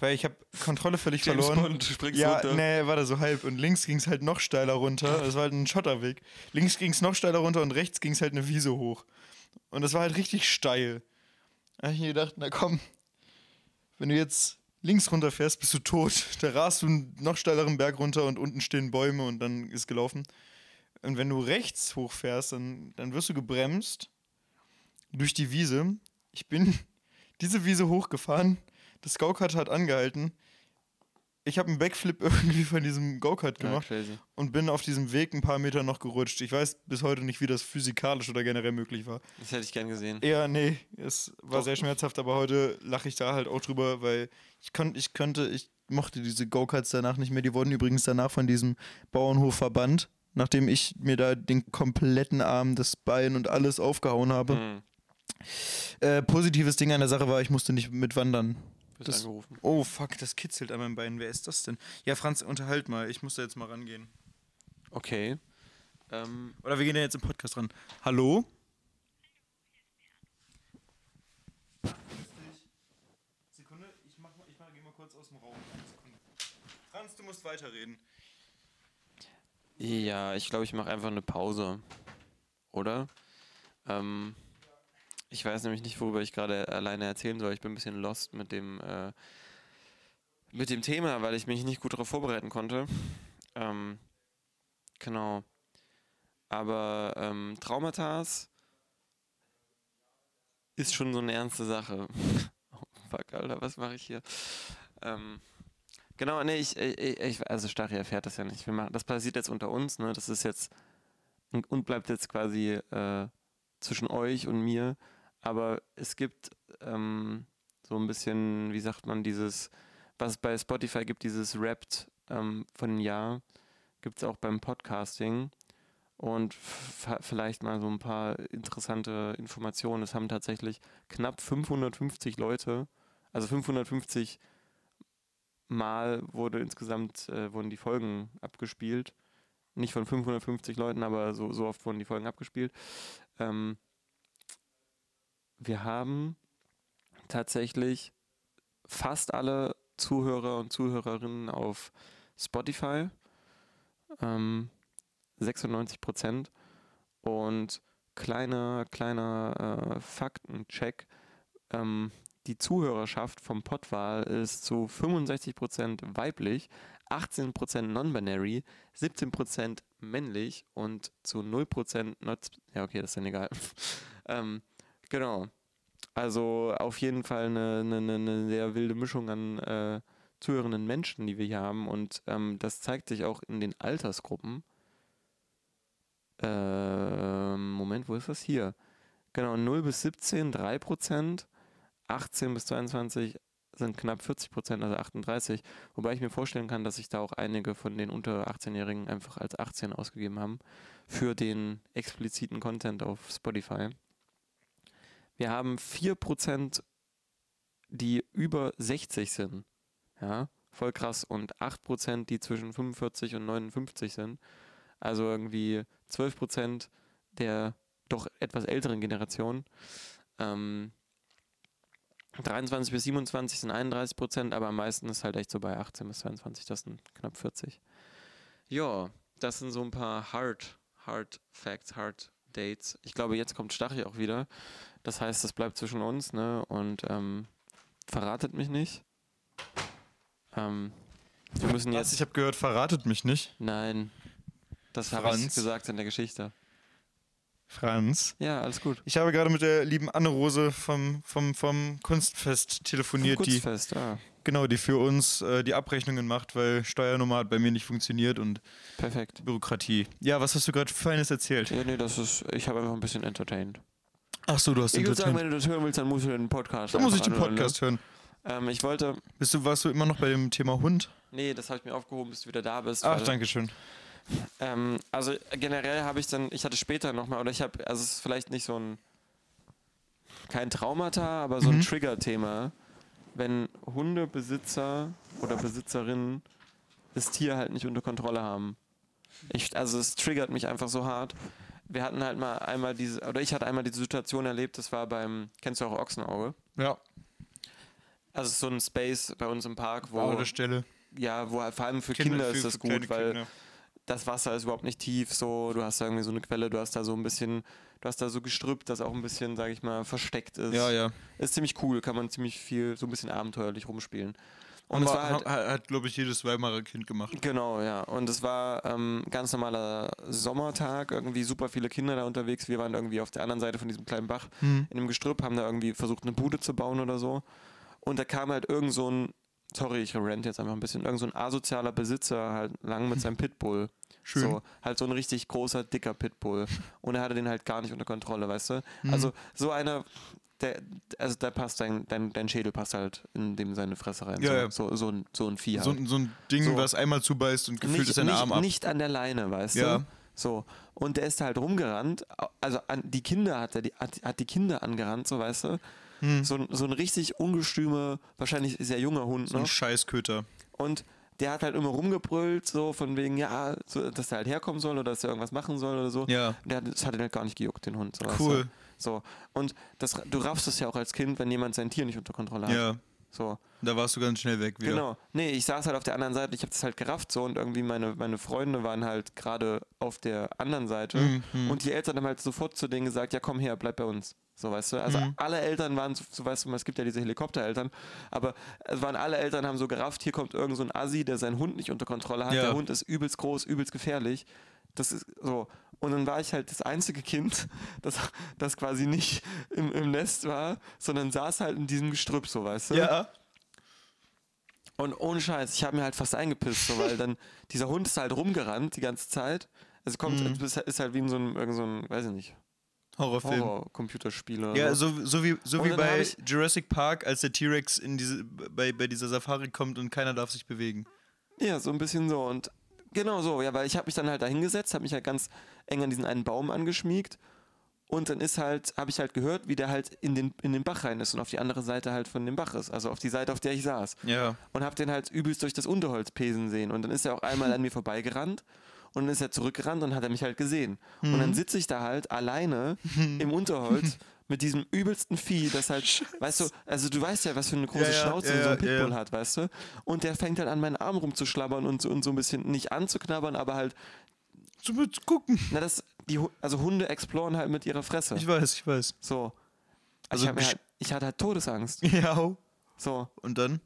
Weil ich habe Kontrolle völlig James verloren. Bond, springst ja, runter. nee, war da so halb. Und links ging es halt noch steiler runter. Das war halt ein Schotterweg. Links ging es noch steiler runter und rechts ging es halt eine Wiese hoch. Und das war halt richtig steil. Da habe ich mir gedacht, na komm, wenn du jetzt links runterfährst, bist du tot. Da rast du einen noch steileren Berg runter und unten stehen Bäume und dann ist gelaufen. Und wenn du rechts hochfährst, dann, dann wirst du gebremst durch die Wiese. Ich bin diese Wiese hochgefahren. Das Go-Kart hat angehalten. Ich habe einen Backflip irgendwie von diesem Go-Kart Ja, gemacht crazy. und bin auf diesem Weg ein paar Meter noch gerutscht. Ich weiß bis heute nicht, wie das physikalisch oder generell möglich war. Das hätte ich gern gesehen. Eher, nee, es war Doch. sehr schmerzhaft, aber heute lache ich da halt auch drüber, weil ich, kon ich könnte, ich mochte diese Go-Karts danach nicht mehr. Die wurden übrigens danach von diesem Bauernhof verbannt, nachdem ich mir da den kompletten Arm, das Bein und alles aufgehauen habe. Hm. Äh, positives Ding an der Sache war, ich musste nicht mitwandern. Das- angerufen. Oh, fuck, das kitzelt an meinem Bein. Wer ist das denn? Ja, Franz, unterhalt mal. Ich muss da jetzt mal rangehen. Okay. Ähm, Oder wir gehen ja jetzt im Podcast ran. Hallo? Sekunde, ich mach ich mach, geh mal kurz aus dem Raum. Franz, du musst weiterreden. Ja, ich glaube, ich mache einfach eine Pause. Oder? Ähm, ich weiß nämlich nicht, worüber ich gerade alleine erzählen soll. Ich bin ein bisschen lost mit dem, äh, mit dem Thema, weil ich mich nicht gut darauf vorbereiten konnte. Ähm, genau. Aber ähm, Traumatas ist schon so eine ernste Sache. oh, fuck, Alter, was mache ich hier? Ähm, genau, nee, ich, ich, ich also Stari erfährt das ja nicht. Wir machen, das passiert jetzt unter uns, ne? Das ist jetzt und, bleibt jetzt quasi äh, zwischen euch und mir. Aber es gibt ähm, so ein bisschen, wie sagt man, dieses, was bei Spotify gibt, dieses Wrapped ähm, von Jahr, gibt es auch beim Podcasting. Und vielleicht mal so ein paar interessante Informationen. Es haben tatsächlich knapp 550 Leute, also 550 Mal wurde insgesamt, äh, wurden die Folgen abgespielt. Nicht von 550 Leuten, aber so, so oft wurden die Folgen abgespielt. Ähm, wir haben tatsächlich fast alle Zuhörer und Zuhörerinnen auf Spotify. Ähm, 96 Prozent. Und kleiner, kleiner äh, Faktencheck. Ähm, die Zuhörerschaft vom Podwahl ist zu 65% weiblich, 18% non-binary, 17% männlich und zu 0% not. Ja, okay, das ist dann egal. ähm, genau. Also auf jeden Fall eine, eine, eine- eine sehr wilde Mischung an äh, zuhörenden Menschen, die wir hier haben. Und ähm, das zeigt sich auch in den Altersgruppen. Ähm, Moment, wo ist das hier? Genau, 0 bis 17 3%, 18 bis 22 sind knapp 40%, also 38. Wobei ich mir vorstellen kann, dass sich da auch einige von den unter 18-Jährigen einfach als 18 ausgegeben haben für den expliziten Content auf Spotify. Wir haben 4%, die über 60 sind. Ja, voll krass. Und 8%, die zwischen 45 und 59 sind. Also irgendwie 12% der doch etwas älteren Generation. Ähm, 23 bis 27 sind 31 Prozent, aber am meisten ist halt echt so bei 18 bis 22, das sind knapp 40. Ja, das sind so ein paar Hard, Hard Facts, Hard Dates. Ich glaube, jetzt kommt Stachy auch wieder. Das heißt, das bleibt zwischen uns, ne? Und ähm, verratet mich nicht. Ähm, wir müssen Was? jetzt. Ich habe gehört, verratet mich nicht. Nein. Das habe ich gesagt in der Geschichte. Franz. Ja, alles gut. Ich habe gerade mit der lieben Anne-Rose vom, vom, vom Kunstfest telefoniert, die, Kurzfest, ah, genau, die für uns äh, die Abrechnungen macht, weil Steuernummer hat bei mir nicht funktioniert und perfekt. Bürokratie. Ja, was hast du gerade Feines erzählt? Ja, nee, das ist. Ich habe einfach ein bisschen entertained. Ach so, du hast Ich würde sagen, wenn du das hören willst, dann musst du den Podcast. Da muss ich den anhören, Podcast hören. Ne? Ähm, ich wollte. Bist du, warst du immer noch bei dem Thema Hund? Nee, das habe ich mir aufgehoben, bis du wieder da bist. Ach, danke schön. Ähm, also generell habe ich dann, ich hatte später nochmal, oder ich habe, also es ist vielleicht nicht so ein, kein Traumata, aber so ein Mhm. Trigger-Thema, wenn Hundebesitzer oder Besitzerinnen das Tier halt nicht unter Kontrolle haben. Ich, also es triggert mich einfach so hart. Wir hatten halt mal einmal diese, oder ich hatte einmal diese Situation erlebt, das war beim, kennst du auch Ochsenauge? Ja, Also so ein Space bei uns im Park, wo, Stelle. ja, wo halt vor allem für Kinder, ist das gut, weil Kinder. Das Wasser ist überhaupt nicht tief, so, du hast da irgendwie so eine Quelle, du hast da so ein bisschen, du hast da so Gestrüpp, das auch ein bisschen, sag ich mal, versteckt ist. Ja, ja. Ist ziemlich cool, kann man ziemlich viel, so ein bisschen abenteuerlich rumspielen. Und es war, halt, hat, glaube ich, jedes Weimarer Kind gemacht. genau, ja, und es war ähm, ganz normaler Sommertag, irgendwie super viele Kinder da unterwegs, wir waren irgendwie auf der anderen Seite von diesem kleinen Bach Hm. in dem Gestrüpp, haben da irgendwie versucht, eine Bude zu bauen oder so. Und da kam halt irgend so ein, sorry, ich rent jetzt einfach ein bisschen, irgend so ein asozialer Besitzer halt lang mit seinem Pitbull. Schön. So, halt so ein richtig großer, dicker Pitbull. Und er hatte den halt gar nicht unter Kontrolle, weißt du? Mhm. Also so einer, der, also da passt dein, dein, dein Schädel passt halt in dem seine Fresse rein. Ja, so, ja. So, so, ein, so ein Vieh So, halt. so ein Ding, So. was einmal zubeißt und gefühlt nicht, ist ein nicht, Arm ab. nicht an der Leine, weißt Ja. du? So. Und der ist halt rumgerannt. Also an, die Kinder hat er, die, hat, hat die Kinder angerannt, so weißt du. So, ein- so ein richtig ungestümer, wahrscheinlich sehr junger Hund So ein. Scheißköter. Und der hat halt immer rumgebrüllt, so von wegen, ja, so, dass er halt herkommen soll oder dass er irgendwas machen soll oder so. Ja. Und Der hat, das hat ihn halt gar nicht gejuckt, den Hund. So, weißt Cool. Du? So. Und das, du raffst es ja auch als Kind, wenn jemand sein Tier nicht unter Kontrolle hat. Ja. So. Da warst du ganz schnell weg wieder. Genau. Nee, ich saß halt auf der anderen Seite, ich habe das halt gerafft so und irgendwie meine, meine Freunde waren halt gerade auf der anderen Seite Mhm, und die Eltern haben halt sofort zu denen gesagt, ja komm her, bleib bei uns. So, weißt du? Also Mhm. alle Eltern waren, so, so weißt du, es gibt ja diese Helikoptereltern, aber es waren alle Eltern haben so gerafft, hier kommt irgend so ein Assi, der seinen Hund nicht unter Kontrolle hat. Ja. Der Hund ist übelst groß, übelst gefährlich. Das ist so. Und dann war ich halt das einzige Kind, das, das quasi nicht im, im Nest war, sondern saß halt in diesem Gestrüpp, so weißt du? Ja. Und ohne Scheiß, ich habe mir halt fast eingepisst, so, weil dann dieser Hund ist halt rumgerannt die ganze Zeit. Also kommt, Mhm. ist, halt wie in so einem, irgend so ein, weiß ich nicht, Horrorfilm. Horror-Computerspiel oder Ja, so. so, wie, so wie bei Jurassic Park, als der T-Rex diese, bei, bei dieser Safari kommt und keiner darf sich bewegen. Ja, so ein bisschen so. Und genau so, ja, weil ich habe mich dann halt da hingesetzt, habe mich halt ganz eng an diesen einen Baum angeschmiegt. Und dann ist halt, habe ich halt gehört, wie der halt in den, in den Bach rein ist und auf die andere Seite halt von dem Bach ist. Also auf die Seite, auf der ich saß. Ja. und hab den halt übelst durch das Unterholz pesen sehen. Und dann ist er auch einmal an mir vorbeigerannt und dann ist er zurückgerannt und hat er mich halt gesehen. Und Mhm. dann sitze ich da halt alleine im Unterholz mit diesem übelsten Vieh, das halt, weißt du, also du weißt ja, was für eine große Ja, Schnauze ja, so ein ja, ja. Pitbull hat, weißt du? Und der fängt halt an meinen Arm rumzuschlabbern und so, und so ein bisschen nicht anzuknabbern, aber halt, So mit gucken. na das, die, also Hunde exploren halt mit ihrer Fresse. Ich weiß, ich weiß. so. Also ich, mir gesch- halt, ich hatte halt Todesangst. Ja. So. Und dann?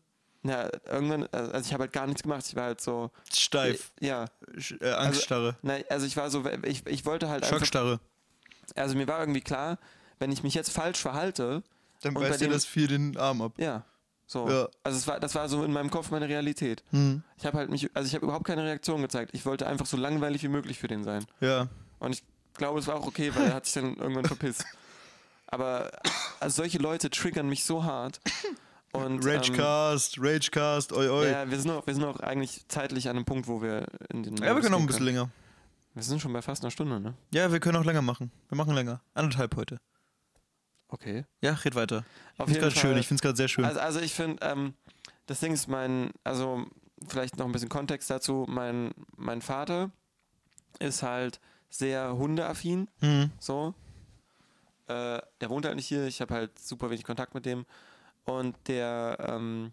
Ja, irgendwann, also ich habe halt gar nichts gemacht. Ich war halt so. Steif. Ja. Sch- Äh, Angststarre. Nein, also ich war so, ich, ich wollte halt einfach, Schockstarre. also mir war irgendwie klar, wenn ich mich jetzt falsch verhalte, Dann beißt dir das Vieh den Arm ab. ja, so. Ja. Also es war, das war so in meinem Kopf meine Realität. Hm. Ich habe halt mich, also ich habe überhaupt keine Reaktion gezeigt. Ich wollte einfach so langweilig wie möglich für den sein. Ja. Und ich glaube, es war auch okay, weil er hat sich dann irgendwann verpisst. Aber also solche Leute triggern mich so hart. Und, ähm, Ragecast, Ragecast, oi oi. Ja, ja, wir sind, auch, wir sind auch eigentlich zeitlich an einem Punkt, wo wir in den. wir können noch ein bisschen länger. Wir sind schon bei fast einer Stunde, ne? Ja, wir können auch länger machen. Wir machen länger. Anderthalb heute. Okay. Ja, red weiter. Auf Ich find's gerade schön. Ich find's gerade sehr schön. Also, also ich finde, ähm, das Ding ist mein, also vielleicht noch ein bisschen Kontext dazu. Mein, mein Vater ist halt sehr hundeaffin, hm. so. Äh, der wohnt halt nicht hier, ich habe halt super wenig Kontakt mit dem. Und der ähm,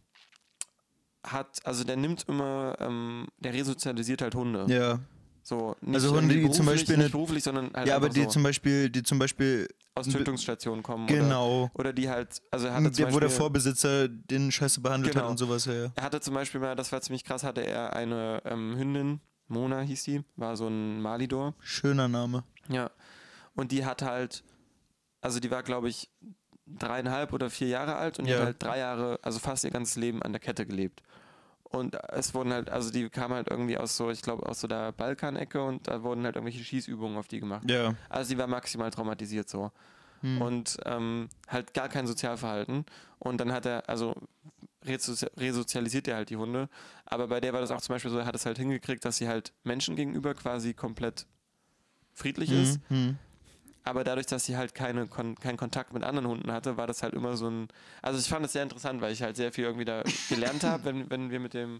hat, also der nimmt immer, ähm, der resozialisiert halt Hunde. Ja. So, nicht Also Hunde, irgendwie die zum Beispiel nicht beruflich, sondern halt Ja, aber die so zum Beispiel, die zum Beispiel, aus Tötungsstationen kommen. Oder, genau, oder die halt, also er hatte zum der, wo der Beispiel- Vorbesitzer den Scheiße behandelt Genau. hat und sowas, ja. Er hatte zum Beispiel mal, das war ziemlich krass, hatte er eine ähm, Hündin, Mona hieß die, war so ein Malidor. Schöner Name. Ja. Und die hat halt, also die war, glaube ich, dreieinhalb oder vier Jahre alt und die Ja. hat halt drei Jahre, also fast ihr ganzes Leben an der Kette gelebt. Und es wurden halt, also die kam halt irgendwie aus so, ich glaube, aus so der Balkanecke und da wurden halt irgendwelche Schießübungen auf die gemacht. Ja. Also die war maximal traumatisiert so. Hm. Und ähm, halt gar kein Sozialverhalten. Und dann hat er, also resozi resozialisiert er halt die Hunde. Aber bei der war das auch zum Beispiel so, er hat es halt hingekriegt, dass sie halt Menschen gegenüber quasi komplett friedlich ist. Hm. Aber dadurch, dass sie halt keine Kon keinen Kontakt mit anderen Hunden hatte, war das halt immer so ein. Also ich fand es sehr interessant, weil ich halt sehr viel irgendwie da gelernt habe, wenn, wenn wir mit dem,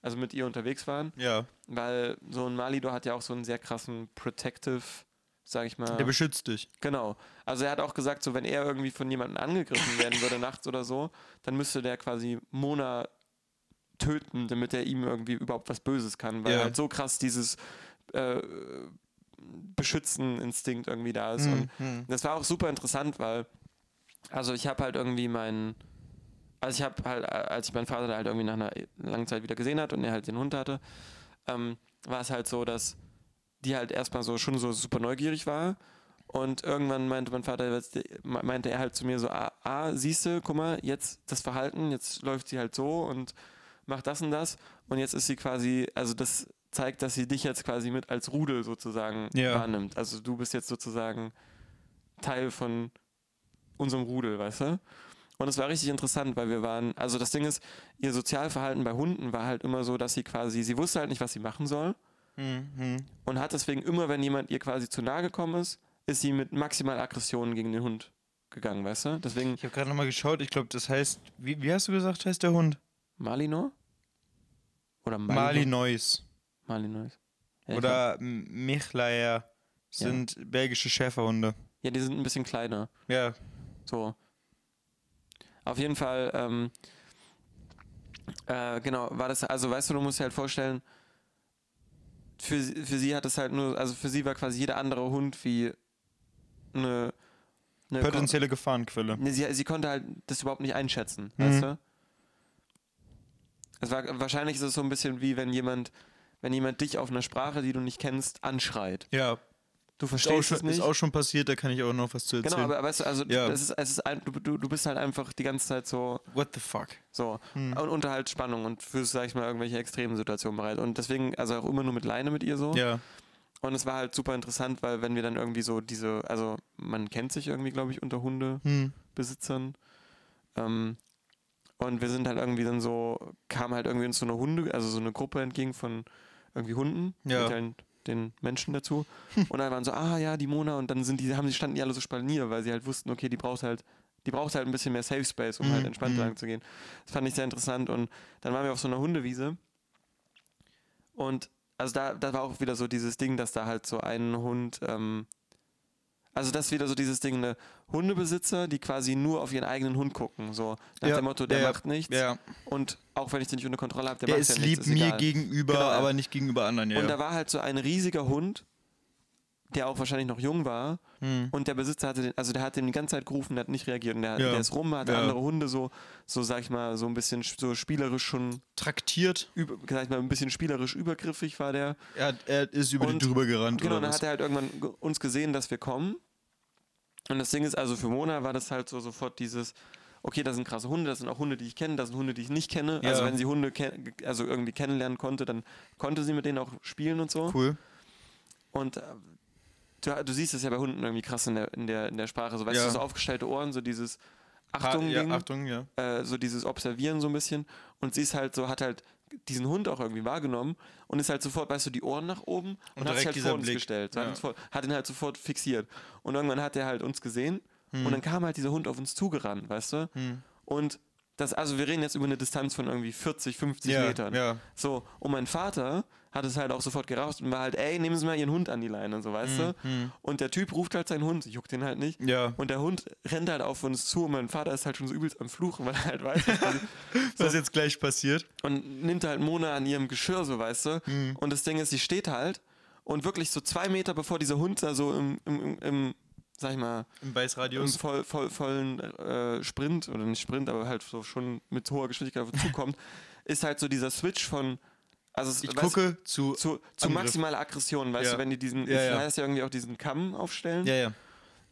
also mit ihr unterwegs waren. Ja. Weil so ein Malidor hat ja auch so einen sehr krassen Protective, sag ich mal. Der beschützt dich. Genau. Also er hat auch gesagt, so wenn er irgendwie von jemandem angegriffen werden würde nachts oder so, dann müsste der quasi Mona töten, damit er ihm irgendwie überhaupt was Böses kann, weil Ja. halt so krass dieses äh, Beschützen-Instinkt irgendwie da ist. Und Hm. Hm. das war auch super interessant, weil also ich habe halt irgendwie meinen also ich habe halt, als ich meinen Vater da halt irgendwie nach einer langen Zeit wieder gesehen hat und er halt den Hund hatte, ähm, war es halt so, dass die halt erstmal so schon so super neugierig war. Und irgendwann meinte mein Vater, meinte er halt zu mir so, ah, ah siehst du, guck mal, jetzt das Verhalten, jetzt läuft sie halt so und macht das und das. Und jetzt ist sie quasi, also das zeigt, dass sie dich jetzt quasi mit als Rudel sozusagen Ja. wahrnimmt. Also du bist jetzt sozusagen Teil von unserem Rudel, weißt du? Und es war richtig interessant, weil wir waren, also das Ding ist, ihr Sozialverhalten bei Hunden war halt immer so, dass sie quasi, sie wusste halt nicht, was sie machen soll Hm. Hm. und hat deswegen immer, wenn jemand ihr quasi zu nahe gekommen ist, ist sie mit maximal Aggressionen gegen den Hund gegangen, weißt du? Deswegen Ich habe gerade nochmal geschaut, ich glaube, das heißt, wie, wie hast du gesagt, heißt der Hund? Malinois? Oder Malinois? Malinois. Malinois. Ja, Oder M- Michlaer sind belgische Schäferhunde. Ja, die sind ein bisschen kleiner. Ja. So. Auf jeden Fall, ähm, äh, genau, war das, also weißt du, du musst dir halt vorstellen, für, sie- für sie hat es halt nur, also für sie war quasi jeder andere Hund wie eine, eine Potenzielle Gefahrenquelle. Nee, sie, sie konnte halt das überhaupt nicht einschätzen, Mhm. weißt du? Es war, wahrscheinlich ist es so ein bisschen wie wenn jemand, wenn jemand dich auf einer Sprache, die du nicht kennst, anschreit. Ja. Du Ist verstehst schon, es nicht. ist auch schon passiert, da kann ich auch noch was zu erzählen. genau, aber weißt du, also Ja. ist, es ist ein, du, du, bist halt einfach die ganze Zeit so, What the fuck? so Hm. und unter halt Spannung und fühlst, sag ich mal, irgendwelche extremen Situationen bereit. Und deswegen, also auch immer nur mit Leine mit ihr so. Ja. Und es war halt super interessant, weil wenn wir dann irgendwie so diese, also man kennt sich irgendwie, glaube ich, unter Hunde. Hm. Ähm, und wir sind halt irgendwie dann so, kam halt irgendwie uns so eine Hunde, also so eine Gruppe entgegen von irgendwie Hunden, Ja. mit halt den Menschen dazu. Und dann waren so, ah ja, die Mona, und dann sind die, haben sie standen die alle so spalnier, weil sie halt wussten, okay, die braucht halt, die braucht halt ein bisschen mehr Safe Space, um Mhm, halt entspannt mhm. lang zu gehen. Das fand ich sehr interessant. Und dann waren wir auf so einer Hundewiese. Und also da, da war auch wieder so dieses Ding, dass da halt so ein Hund, ähm, also das ist wieder so dieses Ding, eine Hundebesitzer, die quasi nur auf ihren eigenen Hund gucken, so nach Ja, dem Motto, der ja, macht nichts Ja. und auch wenn ich den nicht unter Kontrolle habe, der, Der macht ist ja lieb nichts, ist mir egal. gegenüber, Genau, aber nicht gegenüber anderen, ja. Und da war halt so ein riesiger Hund, der auch wahrscheinlich noch jung war Hm. und der Besitzer hatte den, also der hat den die ganze Zeit gerufen, der hat nicht reagiert und der, der ist rum, hat andere Hunde so, so sag ich mal, so ein bisschen sch- so spielerisch schon, Traktiert. über, sag ich mal, ein bisschen spielerisch übergriffig war der. Er, er ist über Und- die drüber gerannt. Genau, oder dann was? hat er halt irgendwann ge- uns gesehen, dass wir kommen. Und das Ding ist, also für Mona war das halt so sofort dieses, okay, das sind krasse Hunde, das sind auch Hunde, die ich kenne, das sind Hunde, die ich nicht kenne. Ja. Also wenn sie Hunde also irgendwie kennenlernen konnte, dann konnte sie mit denen auch spielen und so. Cool. Und äh, du, du siehst es ja bei Hunden irgendwie krass in der, in der, in der Sprache. So, weißt Ja. du, so aufgestellte Ohren, so dieses Ha- Achtung, ja, Ding, Achtung, ja. äh, so dieses Observieren so ein bisschen. Und sie ist halt so, hat halt diesen Hund auch irgendwie wahrgenommen und ist halt sofort, weißt du, die Ohren nach oben und, Und hat sich halt vor uns Blick. gestellt. Ja. hat ihn halt sofort fixiert. Und irgendwann hat er halt uns gesehen Hm. und dann kam halt dieser Hund auf uns zugerannt, weißt du? Hm. Und das, also wir reden jetzt über eine Distanz von irgendwie 40, 50 Ja, Metern. ja. So, und mein Vater hat es halt auch sofort geraucht und war halt, ey, nehmen Sie mal Ihren Hund an die Leine, so, weißt du? hm. Und der Typ ruft halt seinen Hund, juckt den halt nicht. Ja. Und der Hund rennt halt auf uns zu und mein Vater ist halt schon so übelst am Fluchen, weil er halt weiß, was Was jetzt gleich passiert? und nimmt halt Mona an ihrem Geschirr, so weißt du. Mhm. Und das Ding ist, sie steht halt und wirklich so zwei Meter bevor dieser Hund da so im, im, im, sag ich mal, Im im Beißradius. voll, voll, vollen äh, Sprint, oder nicht Sprint, aber halt so schon mit hoher Geschwindigkeit auf zukommt, ist halt so dieser Switch von, also Ich weißt, gucke zu. zu, zu Angriff. maximaler Aggression, weißt Ja. du, wenn die diesen, Ja, ja. heißt ja irgendwie auch diesen Kamm aufstellen, Ja, ja.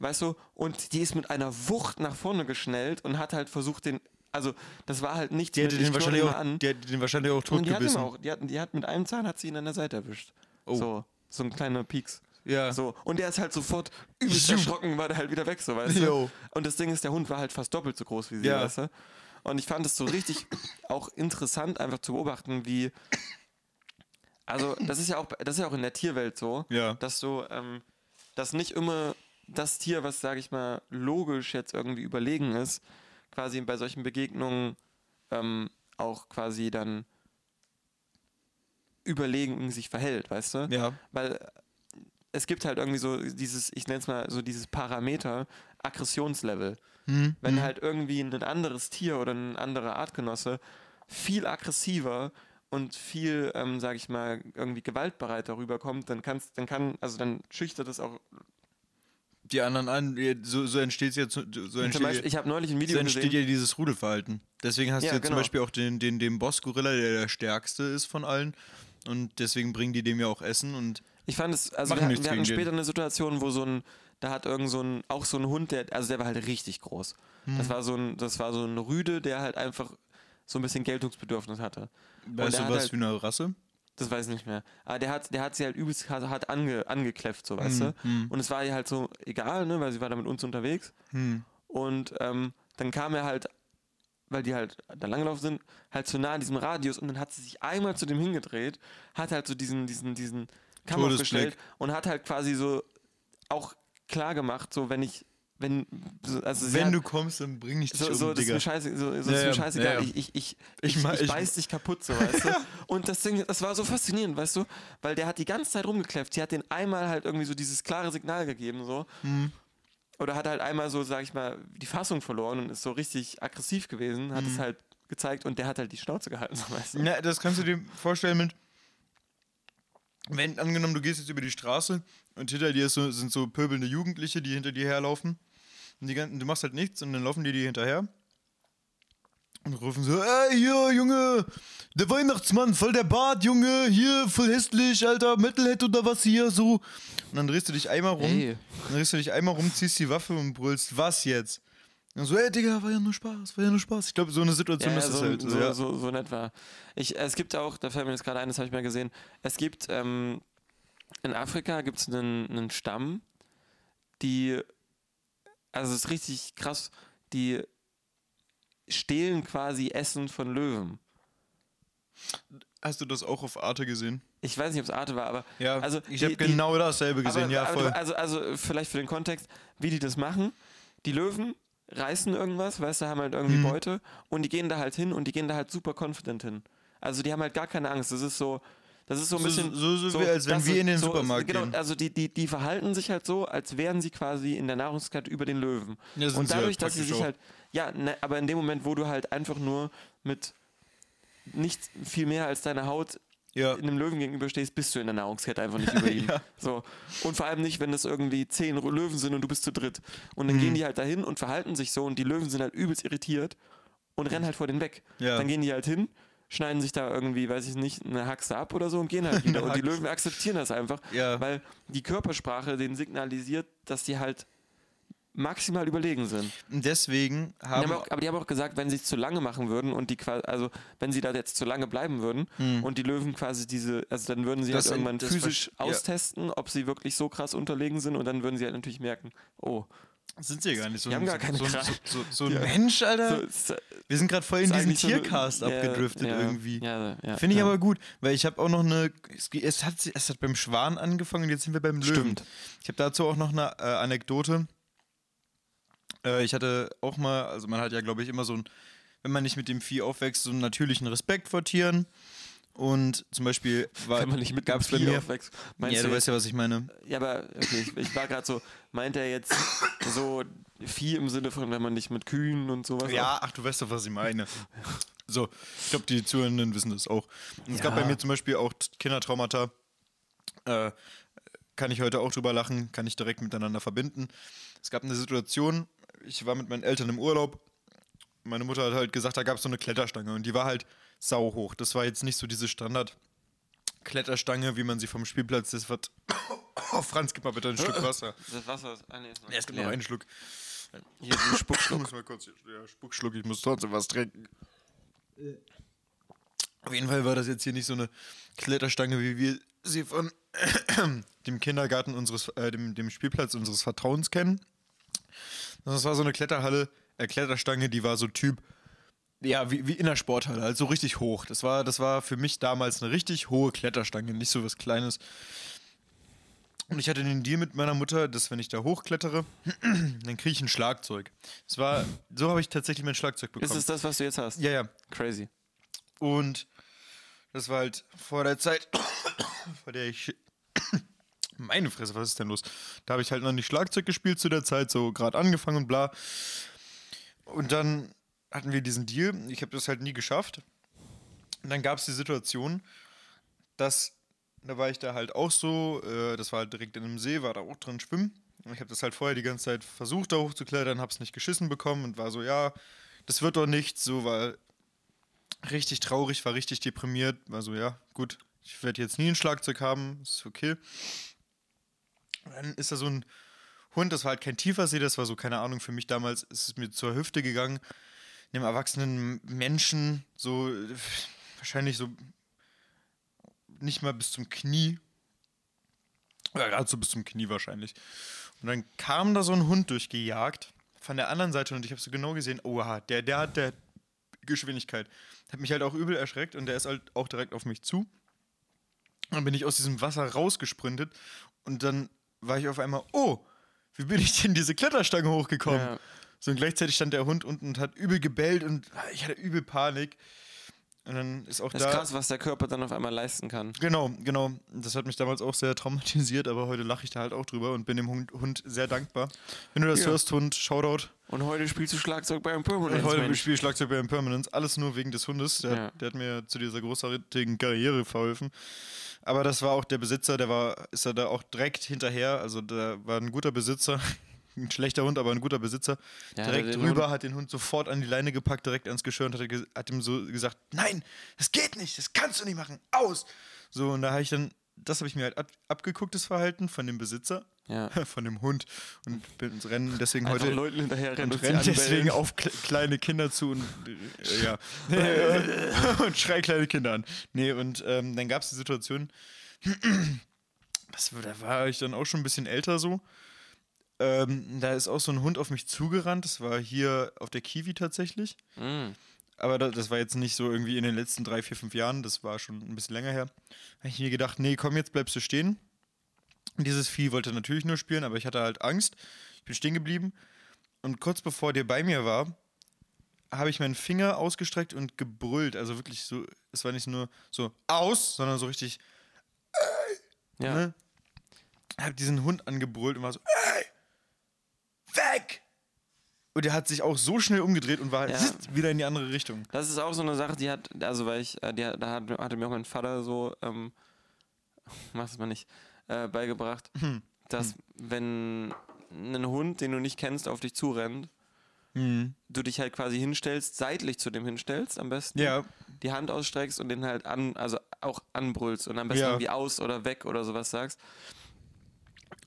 weißt du, und die ist mit einer Wucht nach vorne geschnellt und hat halt versucht, den, also das war halt nichts Die hätte den wahrscheinlich auch, an. die hätte den wahrscheinlich auch Und die hat, ihn totgebissen. auch, die, hat, die hat mit einem Zahn hat sie ihn an der Seite erwischt. Oh. So, so ein kleiner Pieks. Ja. So. Und der ist halt sofort übelst erschrocken, war der halt wieder weg, so weißt du. Jo. Und das Ding ist, der Hund war halt fast doppelt so groß wie sie, Ja. weißt du. Und ich fand es so richtig auch interessant, einfach zu beobachten, wie. Also, das ist ja auch, das ist ja auch in der Tierwelt so, Ja. dass du, ähm, dass nicht immer das Tier, was, sage ich mal, logisch jetzt irgendwie überlegen ist, quasi bei solchen Begegnungen ähm, auch quasi dann überlegen sich verhält, weißt du? Ja. Weil es gibt halt irgendwie so dieses, ich nenne es mal so dieses Parameter, Aggressionslevel. Hm. Wenn halt irgendwie ein anderes Tier oder ein anderer Artgenosse viel aggressiver und viel, ähm, sag ich mal, irgendwie gewaltbereiter rüberkommt, dann kannst, dann kann, also dann schüchtert es auch. Die anderen an, so, so entsteht es jetzt. So Zum entsteht, Beispiel, ich habe neulich ein Video so entsteht gesehen. ja dieses Rudelverhalten. Deswegen hast Ja, du jetzt genau. zum Beispiel auch den, den, den Boss-Gorilla, der der stärkste ist von allen. Und deswegen bringen die dem ja auch Essen und. Ich fand es, also wir, wir hatten den. später eine Situation, wo so ein, da hat irgend so ein, auch so ein Hund, der, also der war halt richtig groß. Das war so ein, das war so ein Rüde, der halt einfach so ein bisschen Geltungsbedürfnis hatte. Weißt du was halt- für eine Rasse? Das weiß ich nicht mehr. Aber der hat, der hat sie halt übelst hart, ange, angekläfft, so Hm, weißt du. Und es war ihr halt so egal, ne, weil sie war da mit uns unterwegs. Hm. Und ähm, dann kam er halt, weil die halt da langgelaufen sind, halt zu nah an diesem Radius und dann hat sie sich einmal zu dem hingedreht, hat halt so diesen, diesen, diesen Todesblick. aufgestellt und hat halt quasi so auch klar gemacht, so wenn ich, wenn, so- also Wenn hat, du kommst, dann bring ich dich so, um, so, das ist Digga. mir scheiße, so, so ist Ja, mir ja, scheißegal. ja, ja. Ich, ich, ich, Ich ich, ma- ich, ich- beiß dich kaputt, so, weißt du? Und das Ding, das war so faszinierend, weißt du? Weil der hat die ganze Zeit rumgekläfft. Die hat den einmal halt irgendwie so dieses klare Signal gegeben, so. Mhm. Oder hat halt einmal so, sag ich mal, die Fassung verloren und ist so richtig aggressiv gewesen, hat es halt gezeigt und der hat halt die Schnauze gehalten, so, weißt du? Na, das kannst du dir vorstellen mit, wenn angenommen, du gehst jetzt über die Straße und hinter dir so, sind so pöbelnde Jugendliche, die hinter dir herlaufen. Und die ganzen, du machst halt nichts und dann laufen die dir hinterher. Und rufen so, ey, hier, Junge, der Weihnachtsmann, voll der Bart, Junge, hier, voll hässlich, Alter, Metalhead oder was hier, so. Und dann drehst du dich einmal rum, Ey. dann drehst du dich einmal rum, ziehst die Waffe und brüllst, was jetzt? Und so, ey, Digga, war ja nur Spaß, war ja nur Spaß. Ich glaube, so eine Situation Ja, ist ja, das so, halt. so, ja. so, so nett war. Ich, es gibt auch, da fällt mir jetzt gerade ein, das habe ich mal gesehen, es gibt ähm, in Afrika gibt es einen, einen Stamm, die, also es ist richtig krass, die stehlen quasi Essen von Löwen. Hast du das auch auf Arte gesehen? Ich weiß nicht, ob es Arte war, aber Ja, also ich habe die- genau dasselbe gesehen, aber, ja, aber, voll. Also, also vielleicht für den Kontext, wie die das machen. Die Löwen reißen irgendwas, weißt du, haben halt irgendwie Mhm. Beute und die gehen da halt hin und die gehen da halt super confident hin. Also die haben halt gar keine Angst. Das ist so, das ist so ein So- bisschen. so- so wie als wenn wir in den so, Supermarkt genau, gehen. Also die, die, die verhalten sich halt so, als wären sie quasi in der Nahrungskette über den Löwen. Ja, sind und sie halt dadurch, dass sie sich auch. halt. Ja, ne, aber in dem Moment, wo du halt einfach nur mit nicht viel mehr als deine Haut ja. einem Löwen gegenüberstehst, bist du in der Nahrungskette einfach nicht über ihm. Ja. So. Und vor allem nicht, wenn es irgendwie zehn Löwen sind und du bist zu dritt. Und Mhm. dann gehen die halt dahin und verhalten sich so und die Löwen sind halt übelst irritiert und rennen halt vor denen weg. Ja. Dann gehen die halt hin, schneiden sich da irgendwie, weiß ich nicht, eine Haxe ab oder so und gehen halt wieder. und die. Löwen akzeptieren das einfach, Ja. weil die Körpersprache denen signalisiert, dass die halt maximal überlegen sind. Deswegen Die haben. haben auch, aber die haben auch gesagt, wenn sie es zu lange machen würden und die quasi, also wenn sie da jetzt zu lange bleiben würden und die Löwen quasi diese, also dann würden sie Hm. Das halt irgendwann physisch versch- ja. austesten, ob sie wirklich so krass unterlegen sind und dann würden sie halt natürlich merken, oh, sind sie gar nicht so ein, haben gar keine so, so, so, so ein Ja. Mensch, Alter. so, Wir sind gerade voll in diesen so Tiercast ja, abgedriftet ja, irgendwie. Ja, Finde ich aber gut, weil ich habe auch noch eine. Es, hat, es hat beim Schwan angefangen und jetzt sind wir beim Löwen. Stimmt. Ich habe dazu auch noch eine äh, Anekdote. Äh, ich hatte auch mal, also man hat ja, glaube ich, immer so ein, wenn man nicht mit dem Vieh aufwächst, so einen natürlichen Respekt vor Tieren. Und zum Beispiel war, Wenn man nicht mit gab's bei mir. aufwächst. Meinst Ja, du weißt ja, was ich meine. ja, aber okay, ich, ich war gerade so, meint er jetzt so Vieh im Sinne von, wenn man nicht mit Kühen und sowas Ja, ach, du weißt doch, was ich meine. So, ich glaube, die Zuhörenden wissen das auch. Und es gab Ja. bei mir zum Beispiel auch Kindertraumata. Äh, kann ich heute auch drüber lachen, kann ich direkt miteinander verbinden. Es gab eine Situation, ich war mit meinen Eltern im Urlaub. Meine Mutter hat halt gesagt, da gab es so eine Kletterstange und die war halt sauhoch. Das war jetzt nicht so diese Standard-Kletterstange, wie man sie vom Spielplatz. Das wird. Oh, Franz, gib mal bitte ein Stück Wasser. Das Wasser ist, ah, nee, ist noch Ja, es gibt leer. noch einen Schluck. Hier, den Ich Spuckschluck. muss mal kurz, ja, Spuckschluck, ich muss trotzdem was trinken. Auf jeden Fall war das jetzt hier nicht so eine Kletterstange, wie wir sie von dem Kindergarten unseres, äh, dem, dem Spielplatz unseres Vertrauens kennen. Das war so eine Kletterhalle, äh, Kletterstange, die war so Typ, ja, wie, wie in der Sporthalle, also so richtig hoch. Das war, das war für mich damals eine richtig hohe Kletterstange, nicht so was Kleines. Und ich hatte den Deal mit meiner Mutter, dass wenn ich da hochklettere, dann kriege ich ein Schlagzeug. Das war, so habe ich tatsächlich mein Schlagzeug Ist bekommen. es das, was du jetzt hast? ja, ja. Crazy. Und das war halt vor der Zeit, vor der ich. Meine Fresse, was ist denn los? Da habe ich halt noch nicht Schlagzeug gespielt zu der Zeit, so gerade angefangen und bla. Und dann hatten wir diesen Deal. Ich habe das halt nie geschafft. Und dann gab es die Situation, dass, da war ich da halt auch so, äh, das war halt direkt in einem See, war da auch drin schwimmen. Und ich habe das halt vorher die ganze Zeit versucht, da hochzuklettern, habe es nicht geschissen bekommen und war so, ja, das wird doch nichts, so, weil richtig traurig, war richtig deprimiert, war so, ja, gut, ich werde jetzt nie ein Schlagzeug haben, ist okay. Dann ist da so ein Hund, das war halt kein tiefer See, das war so, keine Ahnung, für mich damals ist es mir zur Hüfte gegangen, einem erwachsenen Menschen, so wahrscheinlich so nicht mal bis zum Knie. Oder gerade so bis zum Knie wahrscheinlich. Und dann kam da so ein Hund durchgejagt von der anderen Seite und ich habe so genau gesehen, oha, der, der hat der Geschwindigkeit. Hat mich halt auch übel erschreckt und der ist halt auch direkt auf mich zu. Dann bin ich aus diesem Wasser rausgesprintet und dann war ich auf einmal, oh, wie bin ich denn diese Kletterstange hochgekommen? Ja. So und gleichzeitig stand der Hund unten und hat übel gebellt und ah, ich hatte übel Panik. Und dann ist auch Das da. ist krass, was der Körper dann auf einmal leisten kann. Genau, genau. Das hat mich damals auch sehr traumatisiert, aber heute lache ich da halt auch drüber und bin dem Hund, Hund sehr dankbar. Wenn du das Ja. hörst, Hund, Shoutout. Und heute spielst du Schlagzeug bei Und Impermanence. heute Mensch. spiele ich Schlagzeug bei Impermanence. Alles nur wegen des Hundes. Der, Ja. der hat mir zu dieser großartigen Karriere verholfen. Aber das war auch der Besitzer, der war, ist er da auch direkt hinterher. Also da war ein guter Besitzer. Ein schlechter Hund, aber ein guter Besitzer. Ja, direkt rüber, Hund- hat den Hund sofort an die Leine gepackt, direkt ans Geschirr und hat, hat ihm so gesagt: Nein, das geht nicht, das kannst du nicht machen, aus! So, und da habe ich dann, das habe ich mir halt ab, abgeguckt, das Verhalten von dem Besitzer, Ja. von dem Hund und bin ins Rennen deswegen Einfach heute Leuten hinterher rennen und rennt deswegen auf kle kleine Kinder zu und äh, ja und schrei kleine Kinder an. Nee, und ähm, dann gab es die Situation, das, da war ich dann auch schon ein bisschen älter so. Ähm, da ist auch so ein Hund auf mich zugerannt. Das war hier auf der Kiwi tatsächlich. Mm. Aber da, das war jetzt nicht so irgendwie in den letzten drei, vier, fünf Jahren. Das war schon ein bisschen länger her. Da habe ich mir gedacht, nee, komm, jetzt bleibst du stehen. Dieses Vieh wollte natürlich nur spielen, aber ich hatte halt Angst. Ich bin stehen geblieben. Und kurz bevor der bei mir war, habe ich meinen Finger ausgestreckt und gebrüllt. Also wirklich so, es war nicht nur so aus, sondern so richtig, Ja. ne? Habe diesen Hund angebrüllt und war so, ey, weg! Und der hat sich auch so schnell umgedreht und war Ja. wieder in die andere Richtung. Das ist auch so eine Sache, die hat, also weil ich, äh, die, hat- da hat, hatte mir auch mein Vater so, ähm, mach das mal nicht, äh, beigebracht, Hm. dass wenn ein Hund, den du nicht kennst, auf dich zurennt, Mhm. du dich halt quasi hinstellst, seitlich zu dem hinstellst am besten, Ja, die Hand ausstreckst und den halt an, also auch anbrüllst und am besten Ja. irgendwie aus oder weg oder sowas sagst.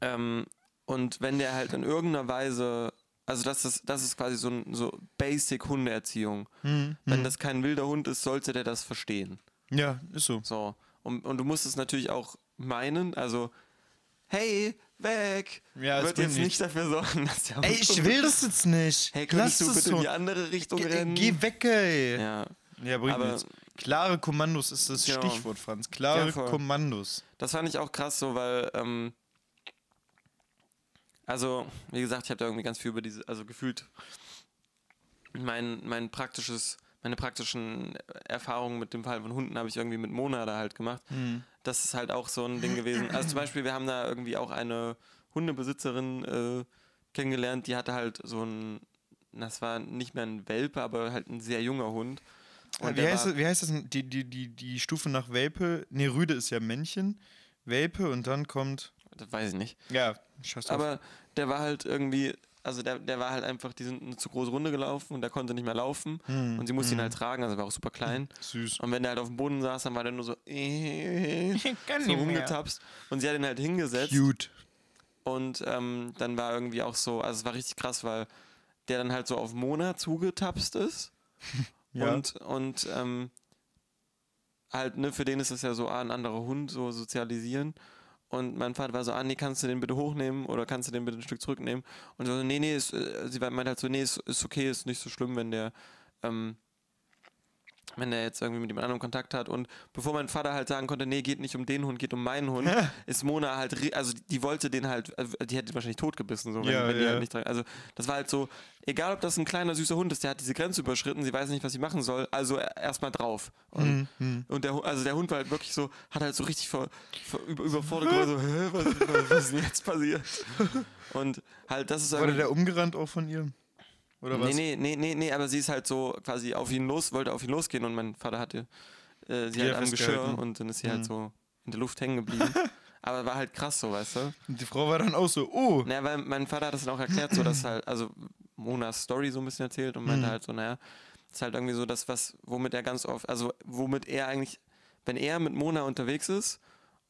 Ähm, und wenn der halt in irgendeiner Weise, also das ist, das ist quasi so, ein, so Basic Hundeerziehung. Mhm. Wenn das kein wilder Hund ist, sollte der das verstehen. ja, ist so. So. Und, und du musst es natürlich auch meinen, also, hey, weg! Ja, wird jetzt nicht dafür sorgen, dass der Hund. Ey, ich will das jetzt nicht. Hey, könntest du bitte so. in die andere Richtung Geh, rennen? geh weg, ey. Ja, Ja, bringt Aber- nichts. Klare Kommandos ist das Genau. Stichwort, Franz. Klare Ja. Kommandos. das fand ich auch krass so, weil, ähm, also, wie gesagt, ich habe da irgendwie ganz viel über diese, also gefühlt mein, mein praktisches, meine praktischen Erfahrungen mit dem Fall von Hunden habe ich irgendwie mit Mona da halt gemacht. Das ist halt auch so ein Ding gewesen. Also zum Beispiel, wir haben da irgendwie auch eine Hundebesitzerin äh, kennengelernt, die hatte halt so ein, das war nicht mehr ein Welpe, aber halt ein sehr junger Hund. Und wie, heißt das, wie heißt das? Die, die, die, die Stufe nach Welpe? Ne, Rüde ist ja Männchen. Welpe und dann kommt. Das weiß ich nicht. Ja, scheiß drauf. Aber der war halt irgendwie, also der, der war halt einfach, die sind eine zu große Runde gelaufen und der konnte nicht mehr laufen. Hm, Und sie musste ihn halt tragen, also er war auch super klein. Süß. Und wenn der halt auf dem Boden saß, dann war der nur so, äh, so rumgetapst. Und sie hat ihn halt hingesetzt. Cute. Und ähm, dann war irgendwie auch so, also es war richtig krass, weil der dann halt so auf Mona zugetapst ist. Ja. Und, und ähm, halt, ne, für den ist das ja so ah, ein anderer Hund, so sozialisieren. Und mein Vater war so, ah, kannst du den bitte hochnehmen oder kannst du den bitte ein Stück zurücknehmen? Und so, nee, nee, ist, äh, sie meinte halt so, nee, ist, ist okay, ist nicht so schlimm, wenn der, ähm, wenn der jetzt irgendwie mit jemand anderem Kontakt hat. Und bevor mein Vater halt sagen konnte, nee, geht nicht um den Hund, geht um meinen Hund, ist Mona halt, also die wollte den halt, also die hätte wahrscheinlich totgebissen, so, wenn, Ja, wenn die ja. halt nicht dran, also das war halt so, egal ob das ein kleiner süßer Hund ist, der hat diese Grenze überschritten, sie weiß nicht, was sie machen soll, also erstmal drauf. Und, Mhm. und der, also der Hund war halt wirklich so, hat halt so richtig vor, vor, über, überfordert, so, was, was, was ist denn jetzt passiert? Und halt, das ist Wurde der umgerannt auch von ihr? Oder was? Nee, nee, nee, nee, nee, aber sie ist halt so quasi auf ihn los, wollte auf ihn losgehen und mein Vater hatte äh, sie halt am Geschirr und dann ist sie Mhm. halt so in der Luft hängen geblieben. aber war halt krass so, weißt du? Und die Frau war dann auch so, oh. Naja, weil mein Vater hat das dann auch erklärt, so dass halt, also Monas Story so ein bisschen erzählt und meinte Mhm. halt so, naja, ist halt irgendwie so das, was, womit er ganz oft, also womit er eigentlich, wenn er mit Mona unterwegs ist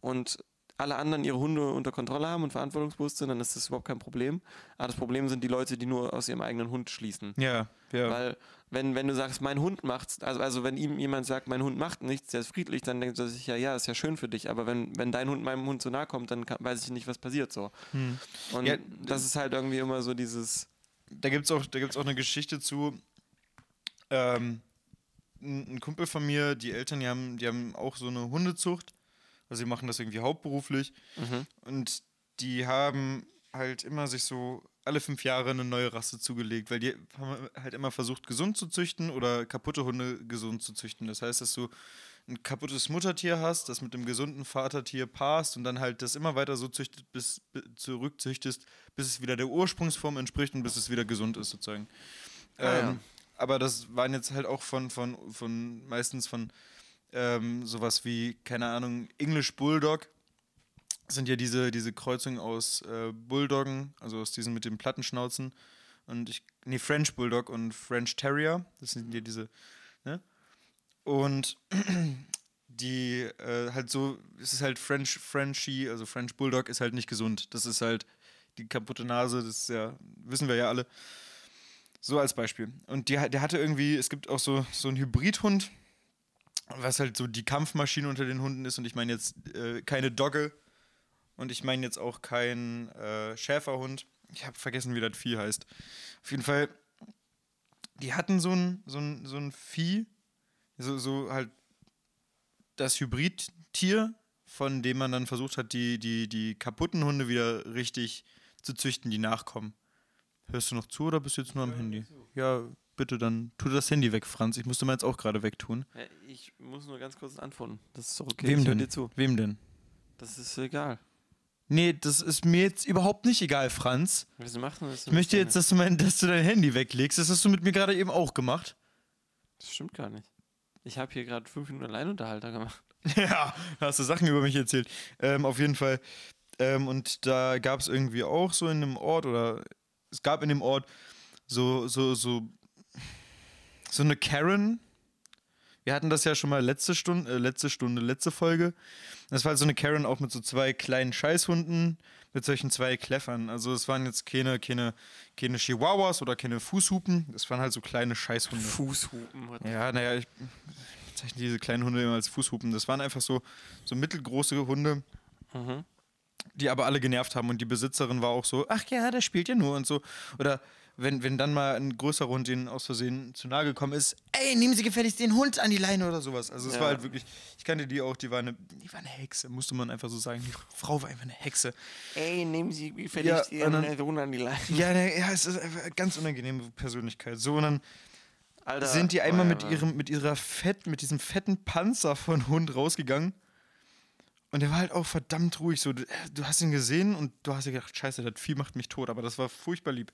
und alle anderen ihre Hunde unter Kontrolle haben und verantwortungsbewusst sind, dann ist das überhaupt kein Problem. Aber das Problem sind die Leute, die nur aus ihrem eigenen Hund schließen. Ja, ja. Weil, wenn, wenn du sagst, mein Hund macht's, also, also wenn ihm jemand sagt, mein Hund macht nichts, der ist friedlich, dann denkt er sich ja, ja, ist ja schön für dich. Aber wenn, wenn dein Hund meinem Hund so nahe kommt, dann kann, weiß ich nicht, was passiert so. Hm. Und Ja, das ist halt irgendwie immer so dieses. Da gibt es auch, da gibt's auch eine Geschichte zu. Ähm, ein ein Kumpel von mir, die Eltern, die haben, die haben auch so eine Hundezucht. Also sie machen das irgendwie hauptberuflich. Mhm. Und die haben halt immer sich so alle fünf Jahre eine neue Rasse zugelegt, weil die haben halt immer versucht, gesund zu züchten oder kaputte Hunde gesund zu züchten. Das heißt, dass du ein kaputtes Muttertier hast, das mit dem gesunden Vatertier passt und dann halt das immer weiter so züchtet, bis, zurückzüchtest, bis es wieder der Ursprungsform entspricht und bis es wieder gesund ist, sozusagen. Ah, ja. ähm, aber das waren jetzt halt auch von, von, von meistens von ähm, sowas wie, keine Ahnung, English Bulldog. Das sind ja diese, diese Kreuzungen aus äh, Bulldoggen, also aus diesen mit den Plattenschnauzen. Und ich, nee, French Bulldog und French Terrier. Das sind ja diese, ne? Und die äh, halt so, es ist halt French, Frenchie, also French Bulldog ist halt nicht gesund. Das ist halt die kaputte Nase, das ja, wissen wir ja alle. So als Beispiel. Und die, der hatte irgendwie, es gibt auch so, so einen Hybridhund, was halt so die Kampfmaschine unter den Hunden ist. Und ich meine jetzt äh, keine Dogge und ich meine jetzt auch kein äh, Schäferhund. Ich habe vergessen, wie das Vieh heißt. Auf jeden Fall, die hatten so ein, so ein, so ein Vieh, so, so halt das Hybridtier, von dem man dann versucht hat, die, die, die kaputten Hunde wieder richtig zu züchten, die nachkommen. Hörst du noch zu oder bist du jetzt nur am Handy? Ja, bitte, dann tu das Handy weg, Franz. Ich musste meins auch gerade wegtun. Ja, ich muss nur ganz kurz antworten. Das ist doch okay. Wem ich denn? dir zu. Wem denn? Das ist egal. Nee, das ist mir jetzt überhaupt nicht egal, Franz. Wieso macht man das? Ich möchte jetzt, dass du, mein, dass du dein Handy weglegst. Das hast du mit mir gerade eben auch gemacht. Das stimmt gar nicht. Ich habe hier gerade fünf Minuten Alleinunterhalter gemacht. Ja, da hast du Sachen über mich erzählt. Ähm, auf jeden Fall. Ähm, und da gab es irgendwie auch so in einem Ort oder es gab in dem Ort so, so, so, so eine Karen. Wir hatten das ja schon mal letzte Stunde, äh, letzte Stunde, letzte Folge. Das war halt so eine Karen auch mit so zwei kleinen Scheißhunden, mit solchen zwei Kleffern. Also es waren jetzt keine, keine, keine Chihuahuas oder keine Fußhupen. Das waren halt so kleine Scheißhunde. Fußhupen. Ja, naja, ich bezeichne diese kleinen Hunde immer als Fußhupen. Das waren einfach so, so mittelgroße Hunde, Mhm. die aber alle genervt haben. Und die Besitzerin war auch so, ach ja, der spielt ja nur und so. Oder wenn, wenn dann mal ein größerer Hund denen aus Versehen zu nahe gekommen ist, ey, nehmen Sie gefälligst den Hund an die Leine oder sowas. Also es Ja. war halt wirklich, ich kannte die auch, die war eine, die war eine Hexe, musste man einfach so sagen. Die Frau war einfach eine Hexe. Ey, nehmen Sie Ja, gefälligst und Ihren dann- Sohn an die Leine. Ja, ne, ja, es ist eine ganz unangenehme Persönlichkeit. So, und dann Alter. sind die einmal mit ja, ihrem, mit ihrer Fett, mit diesem fetten Panzer von Hund rausgegangen. Und der war halt auch verdammt ruhig. So, du, du hast ihn gesehen und du hast dir gedacht, scheiße, das Vieh macht mich tot. Aber das war furchtbar lieb.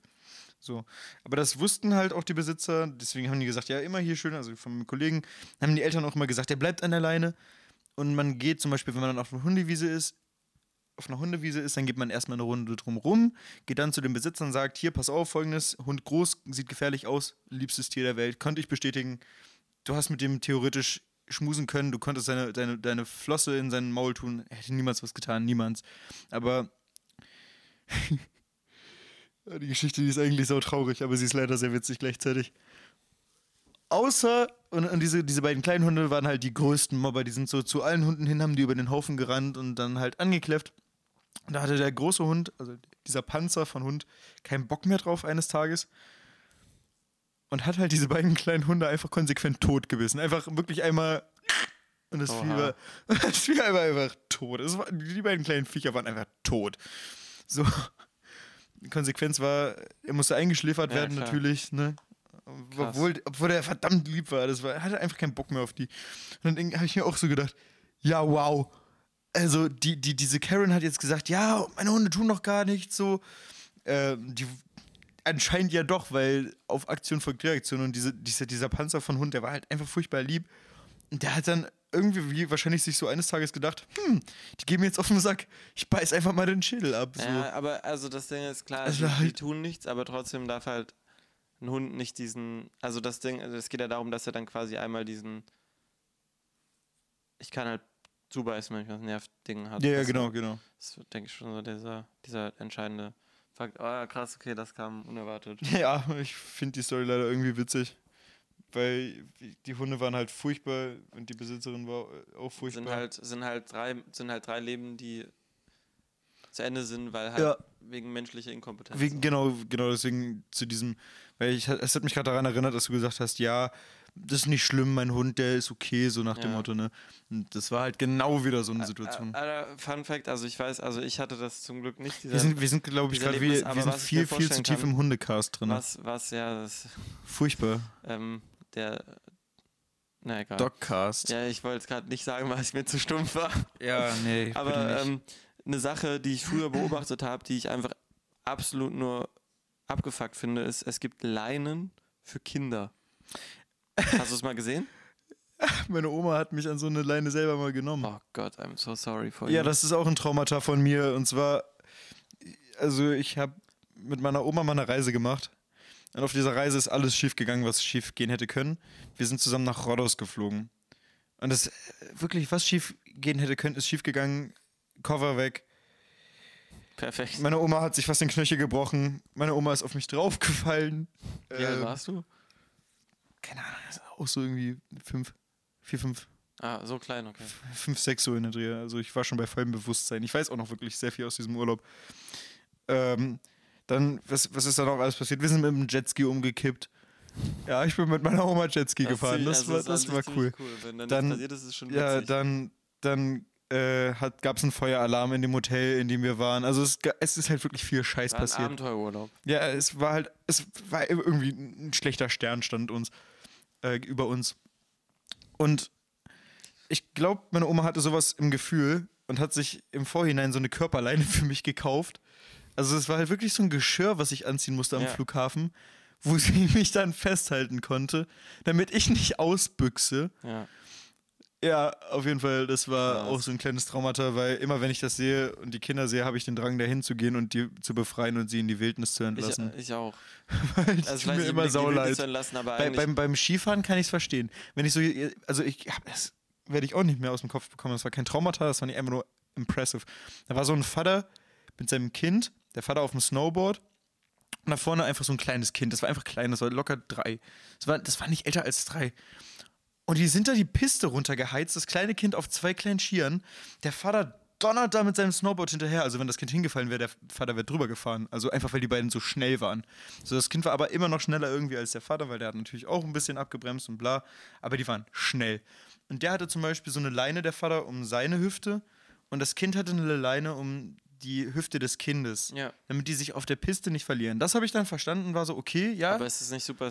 So. Aber das wussten halt auch die Besitzer. Deswegen haben die gesagt, ja, immer hier schön. Also von meinem Kollegen haben die Eltern auch immer gesagt, der bleibt an der Leine. Und man geht zum Beispiel, wenn man dann auf einer Hundewiese ist, auf einer Hundewiese ist, dann geht man erstmal eine Runde drum rum, geht dann zu den Besitzern und sagt, hier, pass auf, folgendes, Hund groß, sieht gefährlich aus, liebstes Tier der Welt, konnte ich bestätigen. Du hast mit dem theoretisch schmusen können, du konntest deine, deine, deine Flosse in seinen Maul tun, hätte niemals was getan, niemals. Aber die Geschichte, die ist eigentlich so traurig, aber sie ist leider sehr witzig gleichzeitig. Außer, und, und diese, diese beiden kleinen Hunde waren halt die größten Mobber, die sind so zu allen Hunden hin, haben die über den Haufen gerannt und dann halt angekläfft. Und da hatte der große Hund, also dieser Panzer von Hund, keinen Bock mehr drauf eines Tages. Und hat halt diese beiden kleinen Hunde einfach konsequent tot gebissen. Einfach wirklich einmal. Und das Vieh Oha. war, das Vieh war einfach tot. War, die beiden kleinen Viecher waren einfach tot. So. Die Konsequenz war, er musste eingeschläfert Ja, werden, klar. natürlich, ne? Krass. Obwohl, obwohl er verdammt lieb war. Das war. Er hatte einfach keinen Bock mehr auf die. Und dann habe ich mir auch so gedacht, ja, wow. Also, die, die, diese Karen hat jetzt gesagt, ja, meine Hunde tun noch gar nichts so. Ähm, die, anscheinend ja doch, weil auf Aktion folgt Reaktion und diese, dieser, dieser Panzer von Hund, der war halt einfach furchtbar lieb. Und der hat dann irgendwie wie wahrscheinlich sich so eines Tages gedacht, hm, die geben mir jetzt auf den Sack. Ich beiß einfach mal den Schädel ab. So. Ja, aber also das Ding ist klar, Also die, die halt- tun nichts, aber trotzdem darf halt ein Hund nicht diesen. Also das Ding, also es geht ja darum, dass er dann quasi einmal diesen. Ich kann halt zubeißen, wenn ich was Nervding hat. ja, du? genau, genau. Das ist, denke ich, schon so dieser, dieser entscheidende Fakt. Oh ja, krass, okay, das kam unerwartet. Ja, ich finde die Story leider irgendwie witzig. Weil die Hunde waren halt furchtbar und die Besitzerin war auch furchtbar. Sind halt, sind halt drei, sind halt drei Leben, die zu Ende sind, weil halt Ja. wegen menschlicher Inkompetenz. Wegen, genau, genau deswegen zu diesem, weil ich, es hat mich gerade daran erinnert, dass du gesagt hast, ja, das ist nicht schlimm, mein Hund, der ist okay, so nach dem Ja. Motto, ne? Und das war halt genau wieder so eine Situation. Äh, äh, Fun Fact, also ich weiß, also ich hatte das zum Glück nicht. Dieser, wir sind, wir sind glaube ich, gerade, wir, wir sind viel, viel zu tief kann, im Hundecast drin. was, was, ja, das, Furchtbar. ähm, der, na egal. Dogcast. Ja, ich wollte gerade nicht sagen, weil ich mir zu stumpf war. Ja, nee, Aber ähm, eine Sache, die ich früher beobachtet habe, die ich einfach absolut nur abgefuckt finde, ist, es gibt Leinen für Kinder. Hast du es mal gesehen? Meine Oma hat mich an so eine Leine selber mal genommen. Oh Gott, I'm so sorry for Ja, you. das ist auch ein Traumata von mir. Und zwar, also ich habe mit meiner Oma mal eine Reise gemacht. Und auf dieser Reise ist alles schief gegangen, was schief gehen hätte können. Wir sind zusammen nach Rhodos geflogen. Und das äh, wirklich, was schief gehen hätte können, ist schief gegangen. Cover weg. Perfekt. Meine Oma hat sich fast den Knöchel gebrochen. Meine Oma ist auf mich draufgefallen. Wie alt Ähm, warst du? Keine Ahnung, auch so irgendwie fünf, vier, fünf, Ah, so klein, okay. fünf, sechs so in der Dreh. Also ich war schon bei vollem Bewusstsein. Ich weiß auch noch wirklich sehr viel aus diesem Urlaub. Ähm, dann, was, was ist da noch alles passiert? Wir sind mit dem Jetski umgekippt. Ja, ich bin mit meiner Oma Jetski gefahren. Das, war, das war cool. Wenn dann, Dann- passiert ist, ist es schon Ja, witzig. dann, dann äh, gab es einen Feueralarm in dem Hotel, in dem wir waren. Also es, es ist halt wirklich viel Scheiß war ein passiert. Abenteuerurlaub. Ja, es war halt, es war irgendwie ein schlechter Stern stand uns äh, über uns. Und ich glaube, meine Oma hatte sowas im Gefühl und hat sich im Vorhinein so eine Körperleine für mich gekauft. Also es war halt wirklich so ein Geschirr, was ich anziehen musste am Ja. Flughafen, wo sie mich dann festhalten konnte, damit ich nicht ausbüchse. Ja. Ja, auf jeden Fall, das war Krass. auch so ein kleines Traumata, weil immer wenn ich das sehe und die Kinder sehe, habe ich den Drang, dahin zu gehen und die zu befreien und sie in die Wildnis zu Ich, entlassen. ich auch. Weil das Also mir immer sauleid. zu entlassen, aber Bei, beim, beim Skifahren kann ich es verstehen. Wenn ich so, also ich hab das werde ich auch nicht mehr aus dem Kopf bekommen. Das war kein Traumata, das war nicht einfach nur impressive. Da war so ein Vater mit seinem Kind, der Vater auf dem Snowboard. Und da vorne einfach so ein kleines Kind. Das war einfach klein, das war locker drei. Das war, das war nicht älter als drei. Und die sind da die Piste runtergeheizt, das kleine Kind auf zwei kleinen Skiern. Der Vater donnert da mit seinem Snowboard hinterher. Also wenn das Kind hingefallen wäre, der Vater wäre drüber gefahren. Also einfach, weil die beiden so schnell waren. So, das Kind war aber immer noch schneller irgendwie als der Vater, weil der hat natürlich auch ein bisschen abgebremst und bla. Aber die waren schnell. Und der hatte zum Beispiel so eine Leine, der Vater, um seine Hüfte. Und das Kind hatte eine Leine um die Hüfte des Kindes. Ja. Damit die sich auf der Piste nicht verlieren. Das habe ich dann verstanden, war so, okay, ja. aber ist es nicht super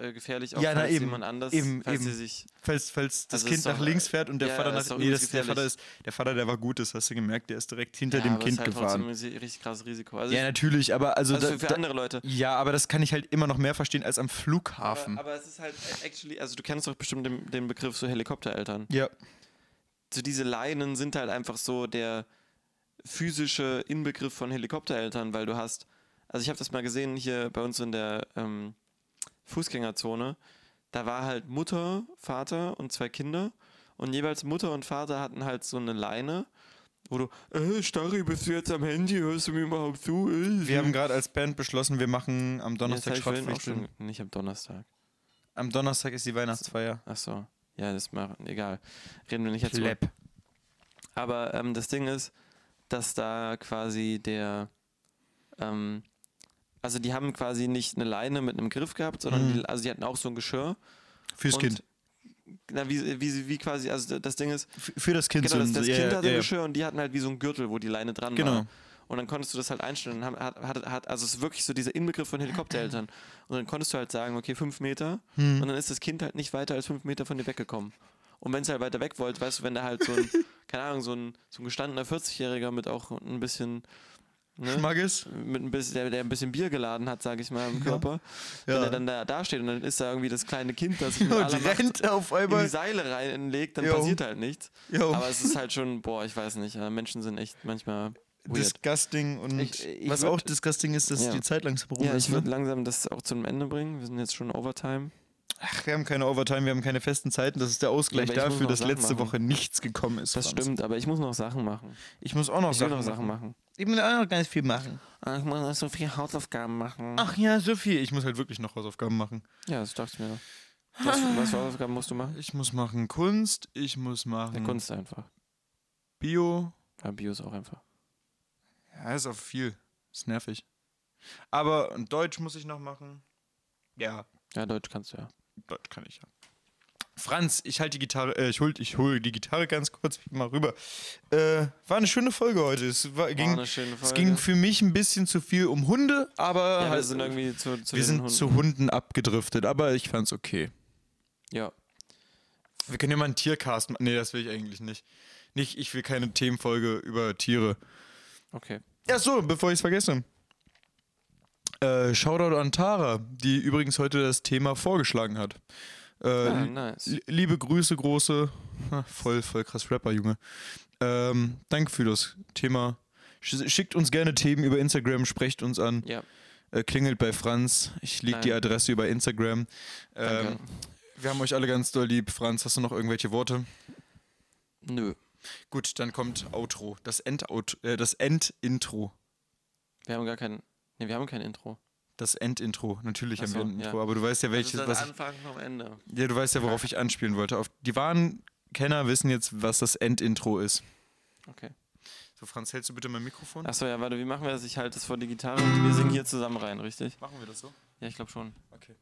äh, gefährlich, auch Ja, na falls eben. jemand anders, Eben, falls eben. sie sich falls, falls das Also Kind nach links äh, fährt und der ja, Vater nach. Nee, das, der Vater ist. Der Vater, der war gut, das hast du gemerkt, der ist direkt hinter ja, dem Kind halt gefahren. ein richtig krasses Risiko. Also, Ja, ich, natürlich, aber also. also da, für, andere Leute. ja, aber das kann ich halt immer noch mehr verstehen als am Flughafen. Aber, aber es ist halt äh, actually, also du kennst doch bestimmt den, den Begriff so Helikoptereltern. ja. So diese Leinen sind halt einfach so der physische Inbegriff von Helikoptereltern, weil du hast, also ich habe das mal gesehen hier bei uns in der ähm, Fußgängerzone, da war halt Mutter, Vater und zwei Kinder und jeweils Mutter und Vater hatten halt so eine Leine, wo du, äh, Starry, bist du jetzt am Handy, hörst du mir überhaupt zu? Äh, Wir haben gerade als Band beschlossen, wir machen am Ja, Donnerstag auch Schrottwichteln. nicht am Donnerstag. Am Donnerstag ist die Weihnachtsfeier. Ach so. Ja, das machen, egal. Reden wir nicht jetzt. Aber ähm, das Ding ist, dass da quasi der, ähm, also die haben quasi nicht eine Leine mit einem Griff gehabt, sondern Mhm. die, also die hatten auch so ein Geschirr. Fürs Und- Kind. Na, wie, wie, wie quasi, also das Ding ist, Für das Kind. genau, das, so ein- das ja, Kind ja, hatte ja, ein. Geschirr und die hatten halt wie so ein Gürtel, wo die Leine dran Genau. war. Und dann konntest du das halt einstellen. Hat, hat, hat, also es ist wirklich so dieser Inbegriff von Helikoptereltern. Und dann konntest du halt sagen, okay, fünf Meter. Hm. Und dann ist das Kind halt nicht weiter als fünf Meter von dir weggekommen. Und wenn es halt weiter weg wollte, weißt du, wenn da halt so ein, keine Ahnung, so ein, so ein gestandener 40-Jähriger mit auch ein bisschen, ne, Schmackes. mit ein bisschen, der, der ein bisschen Bier geladen hat, sag ich mal, im Ja. Körper, wenn Ja. er dann da, da steht und dann ist da irgendwie das kleine Kind, das mit aller rennt auf in die einmal. Seile reinlegt, dann Jo. passiert halt nichts. Jo. Aber es ist halt schon, boah, ich weiß nicht, Menschen sind echt manchmal weird. Disgusting und Ich- ich was würd- auch disgusting ist, dass Ja. die Zeit langsam rum Ja, ist. ich würde Ne? langsam das auch zum Ende bringen. Wir sind jetzt schon Overtime. Ach, wir haben keine Overtime, wir haben keine festen Zeiten. Das ist der Ausgleich Ja, dafür, dass Sachen letzte machen. Woche nichts gekommen ist. Das Franz. stimmt, aber ich muss noch Sachen machen. Ich muss auch noch Ich Sachen, noch Sachen machen. machen. Ich will auch noch ganz viel machen. Ah, Ich muss noch so viele Hausaufgaben machen. Ach ja, so viel. Ich muss halt wirklich noch Hausaufgaben machen. Ja, das dachte ich mir. Was, was für Hausaufgaben musst du machen? Ich muss machen Kunst, ich muss Ja, machen Kunst einfach. Bio. Ja, Bio ist auch einfach. Ja, ist auch viel. Ist nervig. Aber Deutsch muss ich noch machen. Ja, Ja, Deutsch kannst du ja. Deutsch kann ich ja. Franz, ich halte die Gitarre, äh, ich hol, ich hol die Gitarre ganz kurz mal rüber. Äh, war eine schöne Folge heute. Es war, ging, eine schöne es Folge. ging für mich ein bisschen zu viel um Hunde, aber Ja, wir halt, sind irgendwie zu, zu wir sind Hunden. zu Hunden abgedriftet, aber ich fand's okay. Ja. Wir können ja mal einen Tiercast machen. Nee, das will ich eigentlich nicht. Nicht, ich will keine Themenfolge über Tiere. Okay. Ja, so, bevor ich es vergesse. Äh, Shoutout an Tara, die übrigens heute das Thema vorgeschlagen hat. Äh, Ah, nice. li- liebe Grüße, große. Ha, voll, voll krass Rapper, Junge. Ähm, danke für das Thema. Sch schickt uns gerne Themen über Instagram, sprecht uns an. Ja. Äh, klingelt bei Franz. Ich leg die. Adresse über Instagram. Ähm, wir haben euch alle ganz doll lieb. Franz, hast du noch irgendwelche Worte? Nö. Gut, dann kommt Outro. Das äh, das End-Intro. Wir haben gar kein. Ne, wir haben kein Intro. Das Endintro. Natürlich Ach haben wir so, ein ja. Intro, aber du weißt ja welches, was ich, Anfang vom Ende. ja, du weißt ja, worauf ich anspielen wollte. Auf die wahren Kenner wissen jetzt, was das Endintro ist. Okay. So, Franz, hältst du bitte mein Mikrofon? Achso, ja, warte, wie machen wir das? Ich halte das vor die Gitarre und wir singen hier zusammen rein, richtig? Machen wir das so? Ja, ich glaube schon. Okay.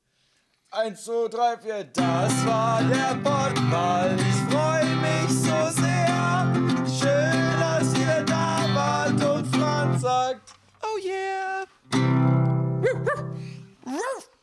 Eins, zwei, drei, vier, das war der Podcast. Ich freue mich so sehr. Schön, dass ihr da wart und Franz sagt, oh yeah. Woof, woof. Woof.